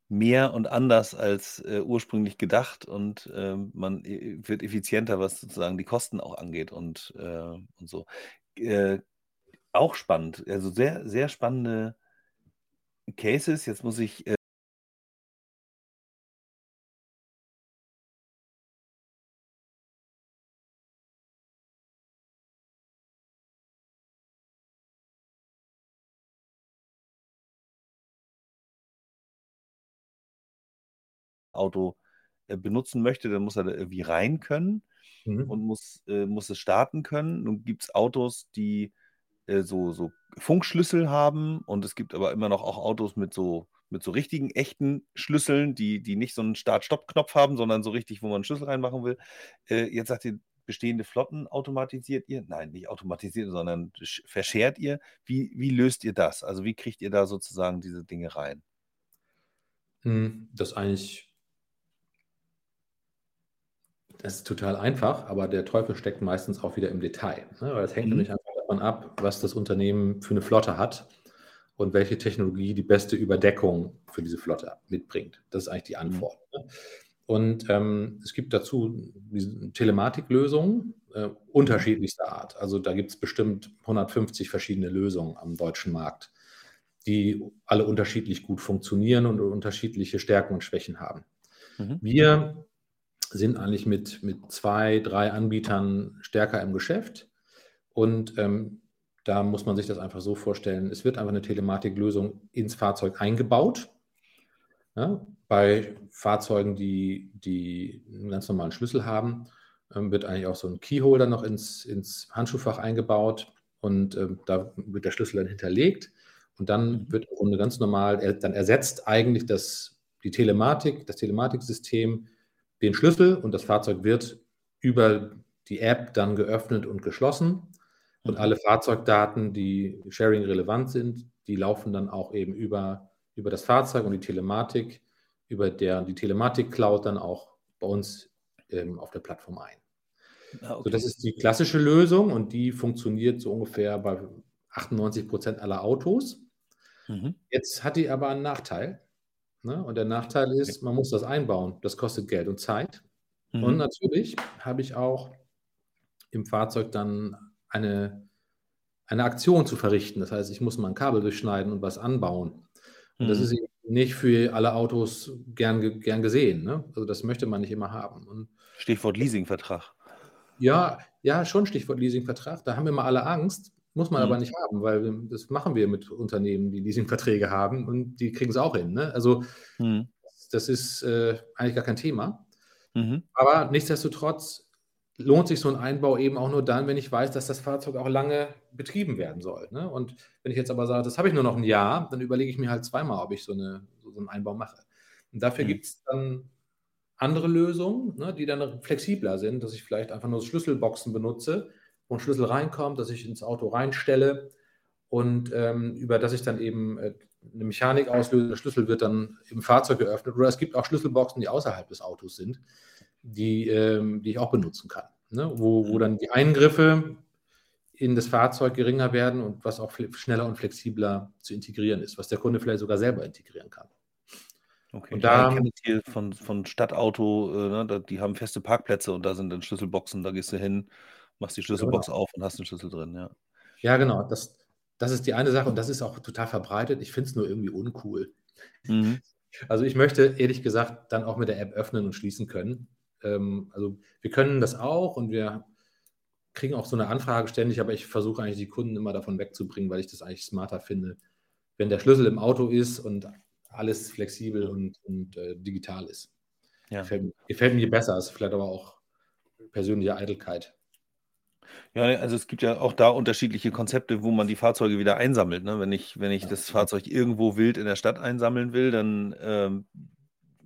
mehr und anders als, äh, ursprünglich gedacht und, ähm, man, äh, wird effizienter, was sozusagen die Kosten auch angeht und, äh und so. Äh, auch spannend, also, sehr, sehr spannende Cases. Jetzt muss ich, äh Auto, äh, benutzen möchte, dann muss er da irgendwie rein können und Mhm. muss äh, muss es starten können. Nun gibt's Autos, die äh, so, so Funkschlüssel haben und es gibt aber immer noch auch Autos mit so, mit so richtigen, echten Schlüsseln, die, die nicht so einen Start-Stopp-Knopf haben, sondern so richtig, wo man einen Schlüssel reinmachen will. Äh, jetzt sagt ihr, bestehende Flotten automatisiert ihr? Nein, nicht automatisiert, sondern verschert ihr? Wie, wie löst ihr das? Also wie kriegt ihr da sozusagen diese Dinge rein? Hm, das ist eigentlich das ist total einfach, aber der Teufel steckt meistens auch wieder im Detail. Ne? Weil es hängt mhm. nämlich einfach davon ab, was das Unternehmen für eine Flotte hat und welche Technologie die beste Überdeckung für diese Flotte mitbringt. Das ist eigentlich die. Antwort. Mhm. Ne? Und ähm, es gibt dazu Telematiklösungen äh, unterschiedlichster Art. Also da gibt es bestimmt 150 verschiedene Lösungen am deutschen Markt, die alle unterschiedlich gut funktionieren und unterschiedliche Stärken und Schwächen haben. Mhm. Wir sind eigentlich mit, mit zwei, drei Anbietern stärker im Geschäft. Und ähm, da muss man sich das einfach so vorstellen, es wird einfach eine Telematiklösung ins Fahrzeug eingebaut. Ja, bei Fahrzeugen, die, die einen ganz normalen Schlüssel haben, ähm, wird eigentlich auch so ein Keyholder noch ins, ins Handschuhfach eingebaut und ähm, da wird der Schlüssel dann hinterlegt und dann mhm. wird im Grunde ganz normal, er, dann ersetzt eigentlich das, die Telematik, das Telematiksystem den Schlüssel und das Fahrzeug wird über die App dann geöffnet und geschlossen und mhm. alle Fahrzeugdaten, die Sharing relevant sind, die laufen dann auch eben über, über das Fahrzeug und die Telematik über der die Telematik-Cloud dann auch bei uns ähm, auf der Plattform ein. Ah, okay. So, das ist die klassische Lösung und die funktioniert so ungefähr bei 98 Prozent aller Autos. Mhm. Jetzt hat die aber einen Nachteil. Ne? Und der Nachteil ist, man muss das einbauen. Das kostet Geld und Zeit. Mhm. Und natürlich habe ich auch im Fahrzeug dann eine, eine Aktion zu verrichten. Das heißt, ich muss mal ein Kabel durchschneiden und was anbauen. Und mhm. das ist nicht für alle Autos gern, gern gesehen. Ne? Also das möchte man nicht immer haben. Und Stichwort Leasingvertrag. Ja, ja, schon Stichwort Leasingvertrag. Da haben wir mal alle Angst. Muss man mhm. aber nicht haben, weil das machen wir mit Unternehmen, die Leasingverträge haben und die kriegen es auch hin. Ne? Also mhm. das ist äh, eigentlich gar kein Thema. Mhm. Aber nichtsdestotrotz lohnt sich so ein Einbau eben auch nur dann, wenn ich weiß, dass das Fahrzeug auch lange betrieben werden soll. Ne? Und wenn ich jetzt aber sage, das habe ich nur noch ein Jahr, dann überlege ich mir halt zweimal, ob ich so, eine, so einen Einbau mache. Und dafür mhm. gibt es dann andere Lösungen, ne, die dann flexibler sind, dass ich vielleicht einfach nur Schlüsselboxen benutze, wo ein Schlüssel reinkommt, dass ich ins Auto reinstelle und ähm, über das ich dann eben äh, eine Mechanik auslöse, der Schlüssel wird dann im Fahrzeug geöffnet. Oder es gibt auch Schlüsselboxen, die außerhalb des Autos sind die, ähm, die ich auch benutzen kann. Ne? Wo, wo dann die Eingriffe in das Fahrzeug geringer werden und was auch schneller und flexibler zu integrieren ist, was der Kunde vielleicht sogar selber integrieren kann. Okay, und da, ja, ich hier von, von Stadtauto, äh, ne, die haben feste Parkplätze und da sind dann Schlüsselboxen, da gehst du hin, machst die Schlüsselbox genau. auf und hast einen Schlüssel drin, ja. Ja, genau, das, das ist die eine Sache und das ist auch total verbreitet. Ich finde es nur irgendwie uncool. Mhm. Also ich möchte ehrlich gesagt dann auch mit der App öffnen und schließen können. Ähm, also wir können das auch und wir kriegen auch so eine Anfrage ständig, aber ich versuche eigentlich die Kunden immer davon wegzubringen, weil ich das eigentlich smarter finde, wenn der Schlüssel im Auto ist und alles flexibel und, und äh, digital ist. Ja. Gefällt, gefällt, mir besser, ist vielleicht aber auch persönliche Eitelkeit. Ja, also es gibt ja auch da unterschiedliche Konzepte, wo man die Fahrzeuge wieder einsammelt. Ne? Wenn, ich, wenn ich das Fahrzeug irgendwo wild in der Stadt einsammeln will, dann ähm,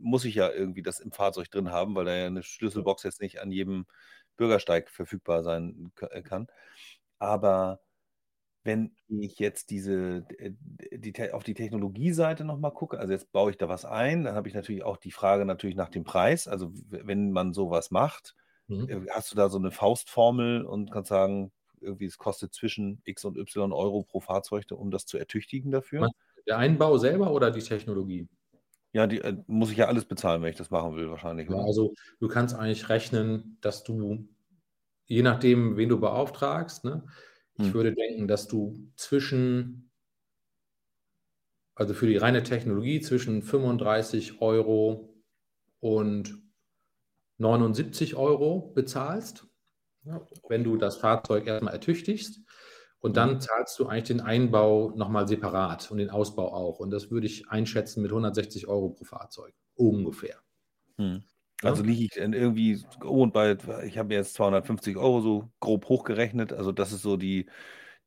muss ich ja irgendwie das im Fahrzeug drin haben, weil da ja eine Schlüsselbox jetzt nicht an jedem Bürgersteig verfügbar sein äh, kann. Aber wenn ich jetzt diese, äh, die, auf die Technologieseite nochmal gucke, also jetzt baue ich da was ein, dann habe ich natürlich auch die Frage natürlich nach dem Preis. Also wenn man sowas macht, mhm. Äh, hast du da so eine Faustformel und kannst sagen, irgendwie es kostet zwischen X und Y Euro pro Fahrzeug, um das zu ertüchtigen dafür? Der Einbau selber oder die Technologie? Ja, die äh, muss ich ja alles bezahlen, wenn ich das machen will, wahrscheinlich. Ja, also du kannst eigentlich rechnen, dass du, je nachdem, wen du beauftragst, ne, ich hm. würde denken, dass du zwischen, also für die reine Technologie zwischen 35 Euro und 79 Euro bezahlst, ja, wenn du das Fahrzeug erstmal ertüchtigst. Und dann mhm. zahlst du eigentlich den Einbau nochmal separat und den Ausbau auch. Und das würde ich einschätzen mit 160 Euro pro Fahrzeug. Ungefähr. Hm. Also liege ich irgendwie oh, und bei, ich habe jetzt 250 Euro so grob hochgerechnet. Also das ist so die,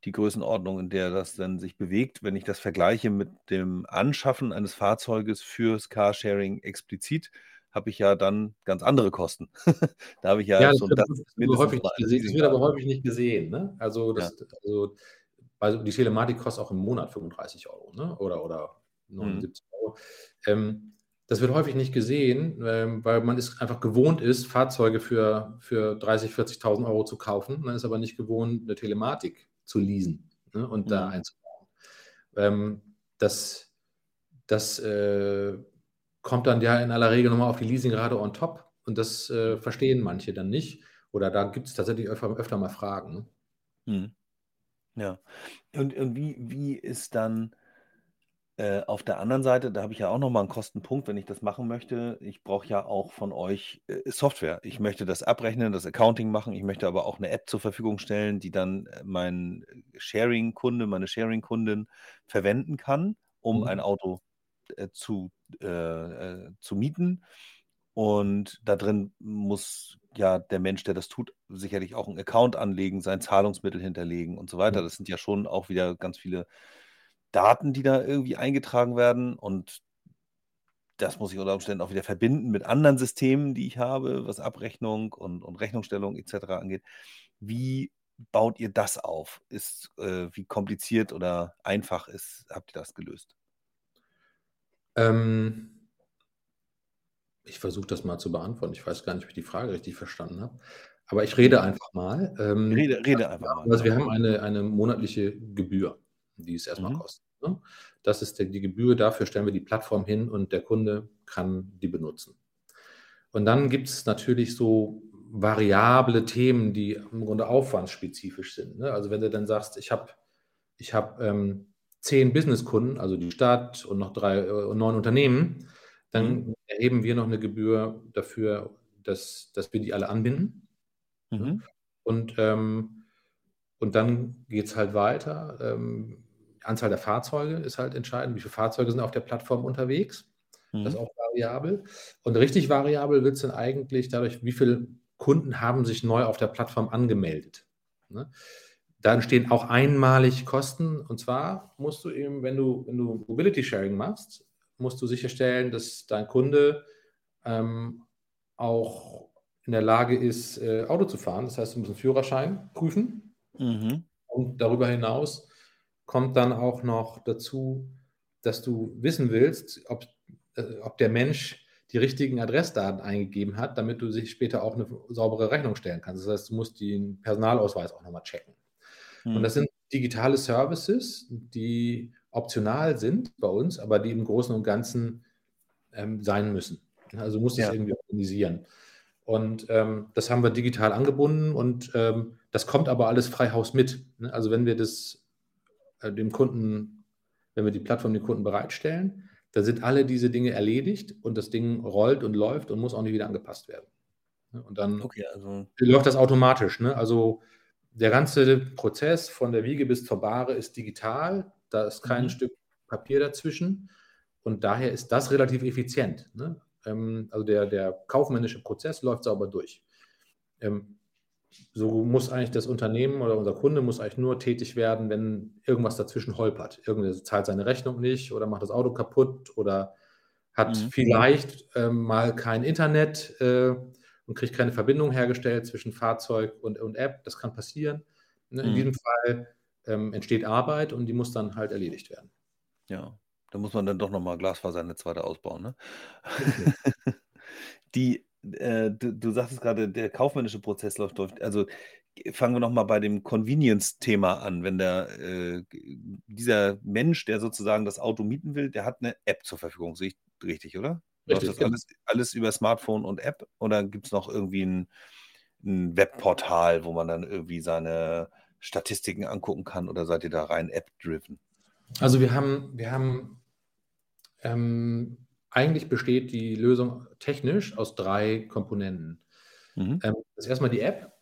die Größenordnung, in der das dann sich bewegt. Wenn ich das vergleiche mit dem Anschaffen eines Fahrzeuges fürs Carsharing explizit, habe ich ja dann ganz andere Kosten. da habe ich ja, Ja, das schon wird das aber häufig gesehen das wird aber häufig nicht gesehen, ne? Also, Ja. das also, also, die Telematik kostet auch im Monat 35 €, ne? Oder oder Mhm. 79 €. Ähm, das wird häufig nicht gesehen, ähm, weil man es einfach gewohnt ist, Fahrzeuge für für 30.000, 40.000 € zu kaufen. Man ist aber nicht gewohnt, 'ne Telematik zu leasen, ne, und da Mhm. einzubauen. Ähm, das das, äh, kommt dann ja in aller Regel noch mal auf die Leasingrate on top und das, äh, verstehen manche dann nicht oder da gibt's tatsächlich öfter öfter mal Fragen, ne? Mhm. Ja. Und und wie wie ist dann äh, auf der anderen Seite da habe ich ja auch noch mal 'n Kostenpunkt, wenn ich das machen möchte. Ich brauche ja auch von euch, äh, Software. Ich möchte das abrechnen, das Accounting machen. Ich möchte aber auch 'ne App zur Verfügung stellen, die dann, äh, mein Sharing-Kunde, meine Sharing-Kundin verwenden kann, um ein Mhm. Auto, äh, zu äh, äh, zu mieten. Und da drin muss ja der Mensch, der das tut, sicherlich auch 'n Account anlegen, sein Zahlungsmittel hinterlegen und so weiter. Das sind ja schon auch wieder ganz viele Daten, die da irgendwie eingetragen werden und das muss ich unter Umständen auch wieder verbinden mit anderen Systemen, die ich habe, was Abrechnung und und Rechnungsstellung et cetera angeht. Wie baut ihr das auf? Ist äh, wie kompliziert oder einfach ist habt ihr das gelöst? Ähm ich versuche das mal zu beantworten. Ich weiß gar nicht, ob ich die Frage richtig verstanden habe, aber ich rede einfach mal. Ähm, Rede rede einfach mal, also, wir haben eine eine monatliche Gebühr, die es erst mal Mhm. kostet, ne? Das ist der die Gebühr, dafür stellen wir die Plattform hin und der Kunde kann die benutzen. Und dann gibt's natürlich so variable Themen, die im Grunde aufwandsspezifisch sind, ne? Also, wenn du dann sagst: „Ich habe ich habe, ähm, 10 Businesskunden, also, die Stadt und noch 3 äh, 9 Unternehmen“, Mhm. dann erheben wir noch 'ne Gebühr dafür, dass dass wir die alle anbinden? Mhm. Und, ähm und dann geht's halt weiter. Ähm, Anzahl der Fahrzeuge ist halt entscheidend. Wie viele Fahrzeuge sind auf der Plattform unterwegs? Das ist Mhm. auch variabel. Und richtig variabel wird's dann eigentlich dadurch, wie viele Kunden haben sich neu auf der Plattform angemeldet, ne? Da entstehen auch einmalig Kosten und zwar musst du eben, wenn du wenn du Mobility Sharing machst, musst du sicherstellen, dass dein Kunde, ähm, auch in der Lage ist, äh, Auto zu fahren. Das heißt, du musst 'n Führerschein prüfen. Mhm. Und darüber hinaus kommt dann auch noch dazu, dass du wissen willst, ob äh, ob der Mensch die richtigen Adressdaten eingegeben hat, damit du sich später auch 'ne f saubere Rechnung stellen kannst. Das heißt, du musst den Personalausweis auch noch mal Und das Mhm. sind digitale Services, die optional sind bei uns, aber die im Großen und Ganzen, ähm, sein müssen. Also, du musst es Ja. irgendwie organisieren. Und, ähm, das haben wir digital angebunden und, ähm, das kommt aber alles frei Haus mit, ne? Also, wenn wir das, äh, dem Kunden wenn wir die Plattform dem Kunden bereitstellen, dann sind alle diese Dinge erledigt und das Ding rollt und läuft und muss auch nicht wieder angepasst werden, ne? Und dann Okay, also läuft das automatisch, ne? Also, der ganze Prozess von der Wiege bis zur Bahre ist digital. Da ist kein Mhm. Stück Papier dazwischen und daher ist das relativ effizient, ne? Ähm, also, der der kaufmännische Prozess läuft sauber durch. Ähm, so muss eigentlich das Unternehmen oder unser Kunde muss eigentlich nur tätig werden, wenn irgendwas dazwischen holpert. Irgendwer zahlt seine Rechnung nicht oder macht das Auto kaputt oder hat Mhm. vielleicht, ähm, mal kein Internet, äh, und kriegt keine Verbindung hergestellt zwischen Fahrzeug und und App. Das kann passieren, ne? In Mhm. diesem Fall, ähm, entsteht Arbeit und die muss dann halt erledigt werden. Ja, da muss man dann doch noch mal Glasfasernetz weiter ausbauen, ne? Richtig. Die äh, du du sagtest grade, der kaufmännische Prozess läuft läuft also, fangen wir noch mal bei dem Convenience-Thema an. Wenn der äh, dieser Mensch, der sozusagen das Auto mieten will, der hat 'ne App zur Verfügung. Sehe ich richtig, oder? Läuft Richtig, das genau. alles alles über Smartphone und App oder gibt's noch irgendwie 'n 'n Webportal, wo man dann irgendwie seine Statistiken angucken kann oder seid ihr da rein app-driven? Also, wir haben wir haben ähm, eigentlich besteht die Lösung technisch aus 3 Komponenten. Mhm. Ähm, das ist erst mal die App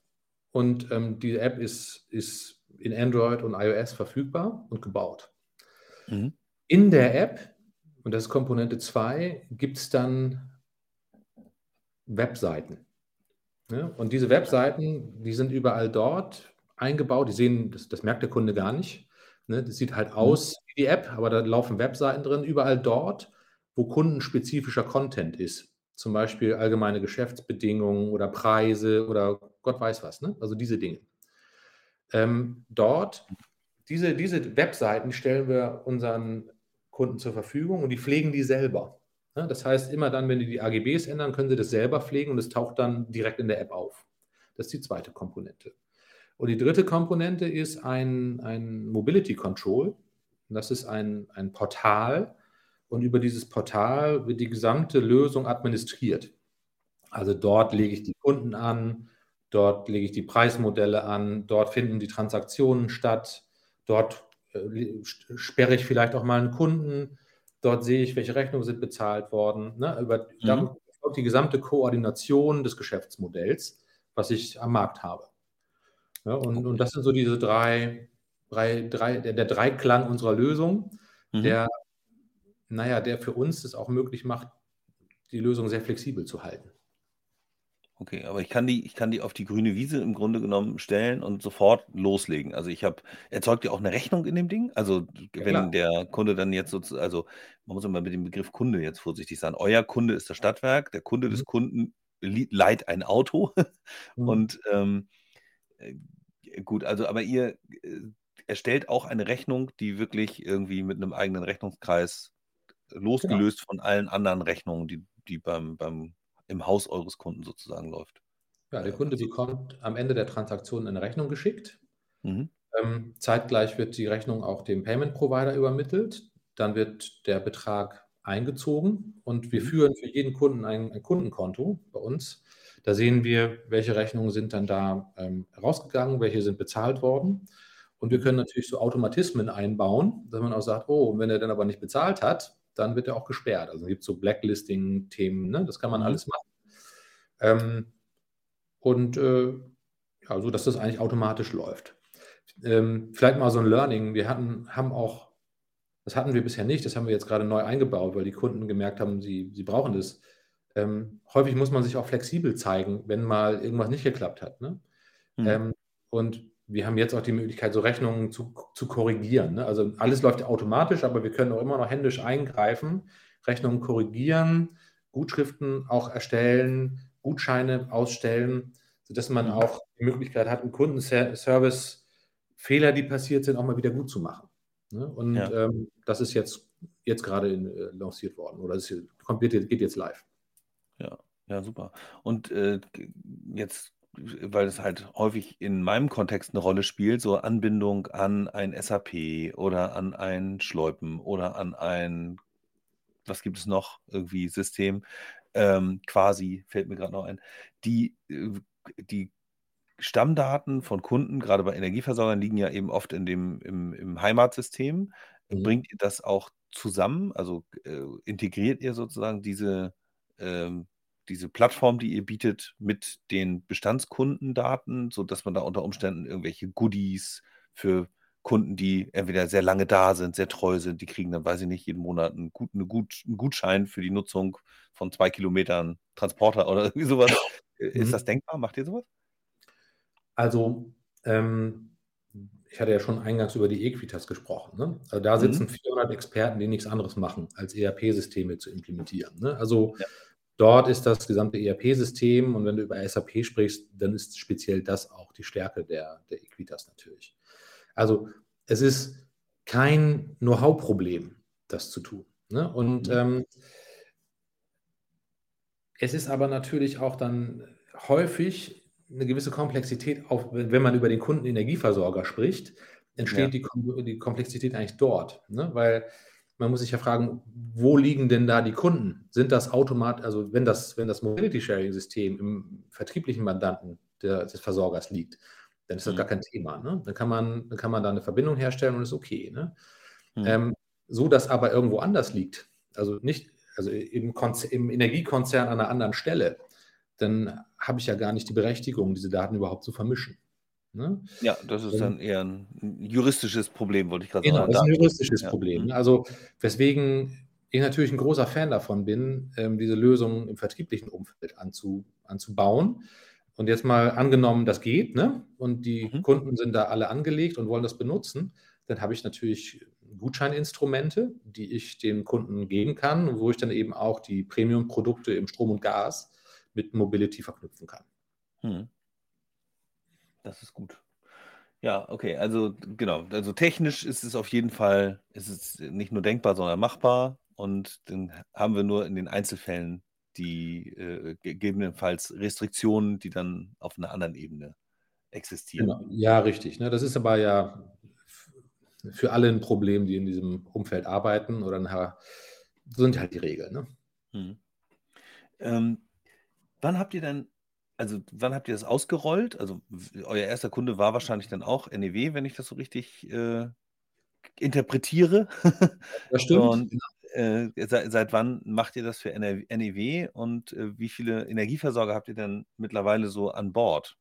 und, ähm, diese App ist ist in Android und iOS verfügbar und gebaut. Mhm. In der App, und das ist Komponente 2, gibt's dann Webseiten, ne? Und diese Webseiten, die sind überall dort eingebaut. Die sehen, das, das merkt der Kunde gar nicht. Ne? Das sieht halt Mhm. aus wie die App, aber da laufen Webseiten drin, überall dort, wo kundenspezifischer Content ist. Zum Beispiel allgemeine Geschäftsbedingungen oder Preise oder Gott weiß was, ne? Also diese Dinge. Ähm, dort, diese, diese Webseiten stellen wir unseren Kunden zur Verfügung und die pflegen die selber. Das heißt, immer dann, wenn die die AGBs ändern, können sie das selber pflegen und es taucht dann direkt in der App auf. Das ist die zweite Komponente. Und die dritte Komponente ist ein, ein Mobility Control. Das ist ein, ein Portal und über dieses Portal wird die gesamte Lösung administriert. Also dort lege ich die Kunden an, dort lege ich die Preismodelle an, dort finden die Transaktionen statt, dort sperre ich vielleicht auch mal einen Kunden, dort sehe ich, welche Rechnungen sind bezahlt worden. Ne? Über mhm. die gesamte Koordination des Geschäftsmodells, was ich am Markt habe. Ja, und, und das sind so diese drei, drei, drei der, der Dreiklang unserer Lösung, mhm. der, naja, der für uns es auch möglich macht, die Lösung sehr flexibel zu halten. Okay, aber ich kann die, ich kann die auf die grüne Wiese im Grunde genommen stellen und sofort loslegen. Also ich habe, erzeugt ihr auch eine Rechnung in dem Ding? Also wenn klar. der Kunde dann jetzt sozusagen, also man muss immer mit dem Begriff Kunde jetzt vorsichtig sein. Euer Kunde ist das Stadtwerk, der Kunde des Mhm. Kunden li- leiht ein Auto Mhm. und ähm, äh, gut, also aber ihr äh, erstellt auch eine Rechnung, die wirklich irgendwie mit einem eigenen Rechnungskreis Genau. losgelöst von allen anderen Rechnungen, die, die beim, beim im Haus eures Kunden sozusagen läuft. Ja, der Äh, Kunde bekommt am Ende der Transaktion eine Rechnung geschickt. Mhm. Ähm, zeitgleich wird die Rechnung auch dem Payment Provider übermittelt. Dann wird der Betrag eingezogen und wir Mhm. führen für jeden Kunden ein, ein Kundenkonto bei uns. Da sehen wir, welche Rechnungen sind dann da ähm, rausgegangen, welche sind bezahlt worden. Und wir können natürlich so Automatismen einbauen, dass man auch sagt, oh, wenn er dann aber nicht bezahlt hat, dann wird er auch gesperrt. Also es gibt so Blacklisting-Themen, ne? das kann man Mhm. alles machen. Ähm, und äh, ja, so dass das eigentlich automatisch läuft. Ähm, vielleicht mal so ein Learning. Wir hatten, haben auch, das hatten wir bisher nicht, das haben wir jetzt gerade neu eingebaut, weil die Kunden gemerkt haben, sie, sie brauchen das. Ähm, häufig muss man sich auch flexibel zeigen, wenn mal irgendwas nicht geklappt hat. Ne? Mhm. Ähm, und wir haben jetzt auch die Möglichkeit, so Rechnungen zu, zu korrigieren. Ne? Also alles läuft automatisch, aber wir können auch immer noch händisch eingreifen, Rechnungen korrigieren, Gutschriften auch erstellen, Gutscheine ausstellen, sodass man Mhm. auch die Möglichkeit hat, einen Kundenservice Fehler, die passiert sind, auch mal wieder gut zu machen. Ne? Und Ja. ähm, das ist jetzt, jetzt gerade in, äh, lanciert worden oder es kommt, geht, geht jetzt live. Ja, ja, super. Und äh, jetzt, weil es halt häufig in meinem Kontext eine Rolle spielt, so Anbindung an ein SAP oder an ein Schleupen oder an ein, was gibt es noch, irgendwie System, ähm, quasi, fällt mir gerade noch ein, die, äh, die Stammdaten von Kunden, gerade bei Energieversorgern, liegen ja eben oft in dem, im, im Heimatsystem. Mhm. Bringt ihr das auch zusammen? Also äh, integriert ihr sozusagen diese, ähm, diese Plattform, die ihr bietet, mit den Bestandskundendaten, sodass man da unter Umständen irgendwelche Goodies für Kunden, die entweder sehr lange da sind, sehr treu sind, die kriegen dann, weiß ich nicht, jeden Monat einen, gut, eine gut, einen Gutschein für die Nutzung von zwei Kilometern Transporter oder irgendwie sowas. Äh, Ist Mhm. das denkbar? Macht ihr sowas? Also, ähm, ich hatte ja schon eingangs über die Equitas gesprochen. Ne? Also da sitzen Mhm. 400 Experten, die nichts anderes machen, als ERP-Systeme zu implementieren. Ne? Also Ja. Dort ist das gesamte ERP-System und wenn du über SAP sprichst, dann ist speziell das auch die Stärke der, der Equitas natürlich. Also es ist kein Know-how-Problem, das zu tun. Ne? Und Mhm. ähm, es ist aber natürlich auch dann häufig eine gewisse Komplexität, auch wenn man über den Kundenenergieversorger spricht, Ja. entsteht die, Kom die Komplexität eigentlich dort. Ne? Weil man muss sich ja fragen, wo liegen denn da die Kunden? Sind das automat, also wenn das, wenn das Mobility Sharing System im vertrieblichen Mandanten der, des Versorgers liegt, dann ist das gar Mhm. kein Thema. Ne? Dann, kann man, dann kann man da eine Verbindung herstellen und ist okay. Ne? Mhm. Ähm, so dass aber irgendwo anders liegt, also nicht, also im, Konzer im Energiekonzern an einer anderen Stelle, dann habe ich ja gar nicht die Berechtigung, diese Daten überhaupt zu vermischen. Ne? Ja, das ist Ähm, dann eher ein juristisches Problem, wollte ich gerade Genau, sagen. das ist ein juristisches Ja. Problem. Mhm. ne? Also weswegen ich natürlich ein großer Fan davon bin, ähm, diese Lösungen im vertrieblichen Umfeld anzu, anzubauen, Und jetzt mal angenommen, das geht, ne? Und die Mhm. Kunden sind da alle angelegt und wollen das benutzen, dann habe ich natürlich Gutscheininstrumente, die ich den Kunden geben kann, wo ich dann eben auch die Premium-Produkte im Strom und Gas mit Mobility verknüpfen kann. Mhm. Das ist gut. Ja, okay, also genau, also technisch ist es auf jeden Fall ist es nicht nur denkbar, sondern machbar und dann haben wir nur in den Einzelfällen die, äh, gegebenenfalls Restriktionen, die dann auf einer anderen Ebene existieren. Genau. Ja, richtig, ne? Das ist aber ja für alle ein Problem, die in diesem Umfeld arbeiten oder nachher sind halt die Regeln, ne? Mhm. Ähm, wann habt ihr denn also, wann habt ihr das ausgerollt? Also, euer erster Kunde war wahrscheinlich dann auch NEW, wenn ich das so richtig, äh, interpretiere. Das stimmt, Und, äh, seit seit wann macht ihr das für NEW und, äh, wie viele Energieversorger habt ihr denn mittlerweile so an Bord?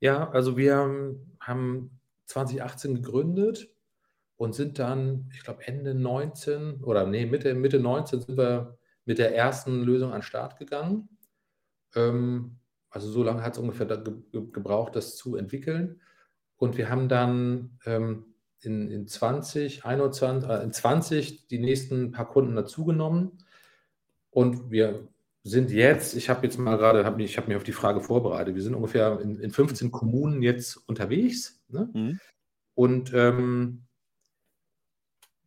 Ja, also wir haben 2018 gegründet und sind dann, ich glaube, Ende 19 oder ne, Mitte Mitte 19 sind wir mit der ersten Lösung an 'n Start gegangen. Ähm, also, so lange hat's ungefähr da ge ge gebraucht, das zu entwickeln. Und wir haben dann, ähm, in in 2021 äh, in 20 die nächsten paar Kunden dazugenommen. Und wir sind jetzt ich habe jetzt mal grade habe mich ich habe mich auf die Frage vorbereitet. Wir sind ungefähr in in 15 Kommunen jetzt unterwegs, ne? Mhm. Und, ähm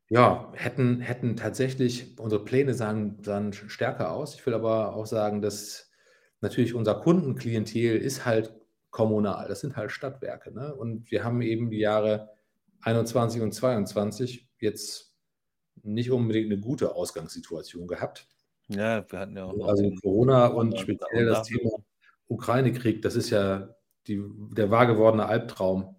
ja, hätten hätten tatsächlich unsere Pläne sahen sch stärker aus. Ich will aber auch sagen, dass natürlich unser Kundenklientel ist halt kommunal. Das sind halt Stadtwerke, ne? Und wir haben eben die Jahre 21 und 22 jetzt nicht unbedingt 'ne gute Ausgangssituation gehabt. Ja, wir hatten ja auch Also, den Corona und speziell das Thema Ukraine-Krieg, das ist ja die der wahr gewordene Albtraum,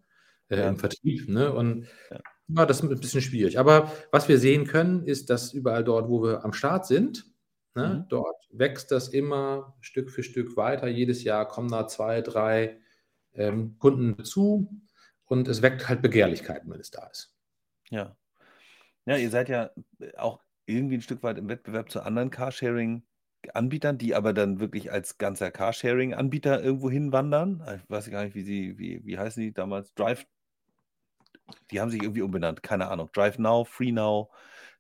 äh, Ja. im Vertrieb, ne? Und Ja. ja, das ist 'n bisschen schwierig. Aber was wir sehen können, ist, dass überall dort, wo wir am Start sind, ne, Mhm. dort wächst das immer Stück für Stück weiter. Jedes Jahr kommen da 2, 3, ähm, Kunden dazu und es weckt halt Begehrlichkeiten, wenn es da ist. Ja. Ja, ihr seid ja, äh, auch irgendwie 'n Stück weit im Wettbewerb zu anderen Carsharing-Anbietern, die aber dann wirklich als ganzer Carsharing-Anbieter irgendwo hinwandern. Ich weiß gar nicht, wie sie wie wie heißen die damals? Drive die haben sich irgendwie umbenannt, keine Ahnung. DriveNow, FreeNow,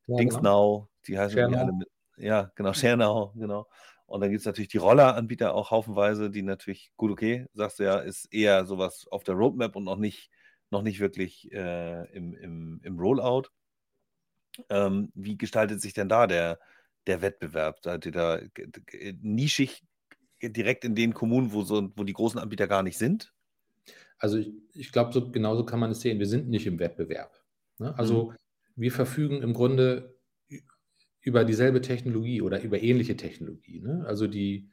Ja, genau. DingsNow, die heißen irgendwie alle mit ja, genau, ShareNow, genau. Und dann gibt's natürlich die Rolleranbieter auch haufenweise, die natürlich gut, okay, sagst du ja, ist eher so was auf der Roadmap und noch nicht noch nicht wirklich, äh, im im im Rollout. Ähm, wie gestaltet sich denn da der der Wettbewerb? Seid ihr da nischig direkt in den Kommunen, wo so wo die großen Anbieter gar nicht sind? Also, ich ich glaube, so genauso kann man es sehen. Wir sind nicht im Wettbewerb, ne? Mhm. Also, wir verfügen im Grunde über dieselbe Technologie oder über ähnliche Technologie, ne? Also, die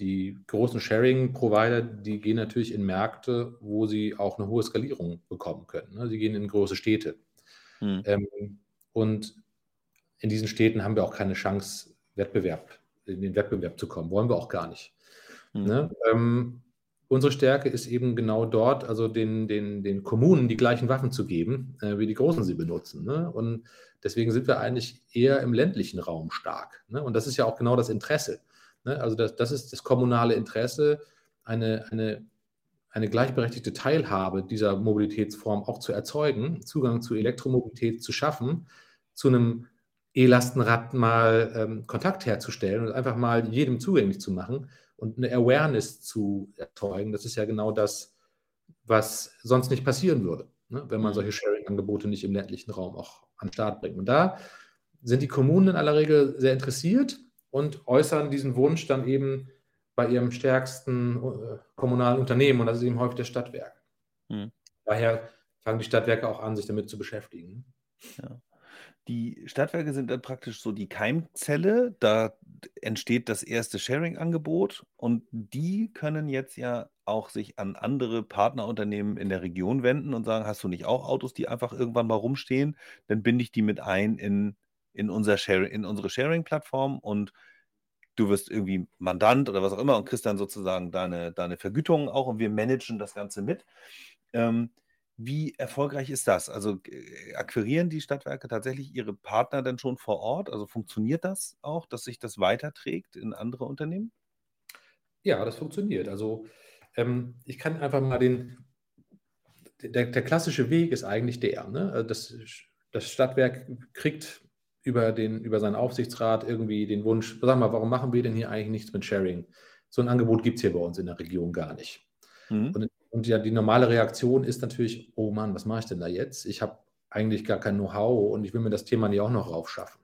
die großen Sharing-Provider, die gehen natürlich in Märkte, wo sie auch 'ne hohe Skalierung bekommen können, ne? Sie gehen in große Städte. Mhm. Ähm, und in diesen Städten haben wir auch keine Chance, Wettbewerb in den Wettbewerb zu kommen. Wollen wir auch gar nicht, Mhm. ne? Ähm, unsere Stärke ist eben genau dort, also den den den Kommunen die gleichen Waffen zu geben, äh, wie die Großen sie benutzen, ne? Und deswegen sind wir eigentlich eher im ländlichen Raum stark, ne? Und das ist ja auch genau das Interesse, ne? Also, das das ist das kommunale Interesse, eine eine eine gleichberechtigte Teilhabe dieser Mobilitätsform auch zu erzeugen, Zugang zu Elektromobilität zu schaffen, zu 'nem E-Lastenrad mal, ähm, Kontakt herzustellen und einfach mal jedem zugänglich zu machen und 'ne Awareness zu erzeugen. Das ist ja genau das, was sonst nicht passieren würde, ne, wenn man Mhm. solche Sharing-Angebote nicht im ländlichen Raum auch an 'n Start bringt. Und da sind die Kommunen in aller Regel sehr interessiert und äußern diesen Wunsch dann eben bei ihrem stärksten, äh, kommunalen Unternehmen und das ist eben häufig das Stadtwerk. Mhm. Daher fangen die Stadtwerke auch an, sich damit zu beschäftigen. Ja. Die Stadtwerke sind dann praktisch so die Keimzelle. Da entsteht das erste Sharing-Angebot und die können jetzt ja auch sich an andere Partnerunternehmen in der Region wenden und sagen: „Hast du nicht auch Autos, die einfach irgendwann mal rumstehen? Dann binde ich die mit ein in in unser Shari in unsere Sharing-Plattform und du wirst irgendwie Mandant oder was auch immer und kriegst dann sozusagen deine deine Vergütung auch und wir managen das Ganze mit.“ Ähm, wie erfolgreich ist das? Also, g akquirieren die Stadtwerke tatsächlich ihre Partner denn schon vor Ort? Also, funktioniert das auch, dass sich das weiterträgt in andere Unternehmen? Ja, das funktioniert. Also, ähm, ich kann einfach mal den, der, der klassische Weg ist eigentlich der, ne? Also das, das Stadtwerk kriegt über, den, über seinen Aufsichtsrat irgendwie den Wunsch, sag mal, warum machen wir denn hier eigentlich nichts mit Sharing? So ein Angebot gibt es hier bei uns in der Region gar nicht. Mhm. Und, und, ja, die normale Reaktion ist natürlich, oh Mann, was mache ich denn da jetzt? Ich habe eigentlich gar kein Know-how und ich will mir das Thema nicht auch noch raufschaffen.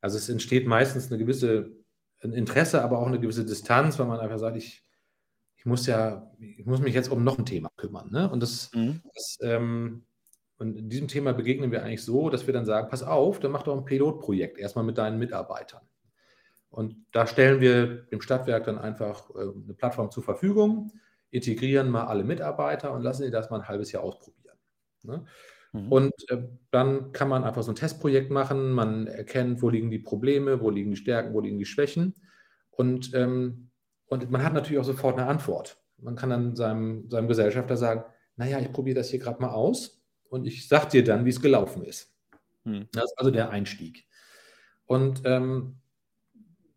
Also es entsteht meistens eine gewisse ein Interesse, aber auch eine gewisse Distanz, weil man einfach sagt, ich, ich muss ja, ich muss mich jetzt um noch ein Thema kümmern. Ne? Und das, mhm. das ähm, und in diesem Thema begegnen wir eigentlich so, dass wir dann sagen, pass auf, dann mach doch ein Pilotprojekt erstmal mit deinen Mitarbeitern. Und da stellen wir dem Stadtwerk dann einfach äh, eine Plattform zur Verfügung, integrieren mal alle Mitarbeiter und lassen sie das mal ein halbes Jahr ausprobieren. Ne? Mhm. Und äh, dann kann man einfach so ein Testprojekt machen, man erkennt, wo liegen die Probleme, wo liegen die Stärken, wo liegen die Schwächen. Und, ähm, und man hat natürlich auch sofort eine Antwort. Man kann dann seinem, seinem Gesellschafter sagen, naja, ich probiere das hier gerade mal aus und ich sage dir dann, wie es gelaufen ist. Mhm. Das ist also der Einstieg. Und ähm,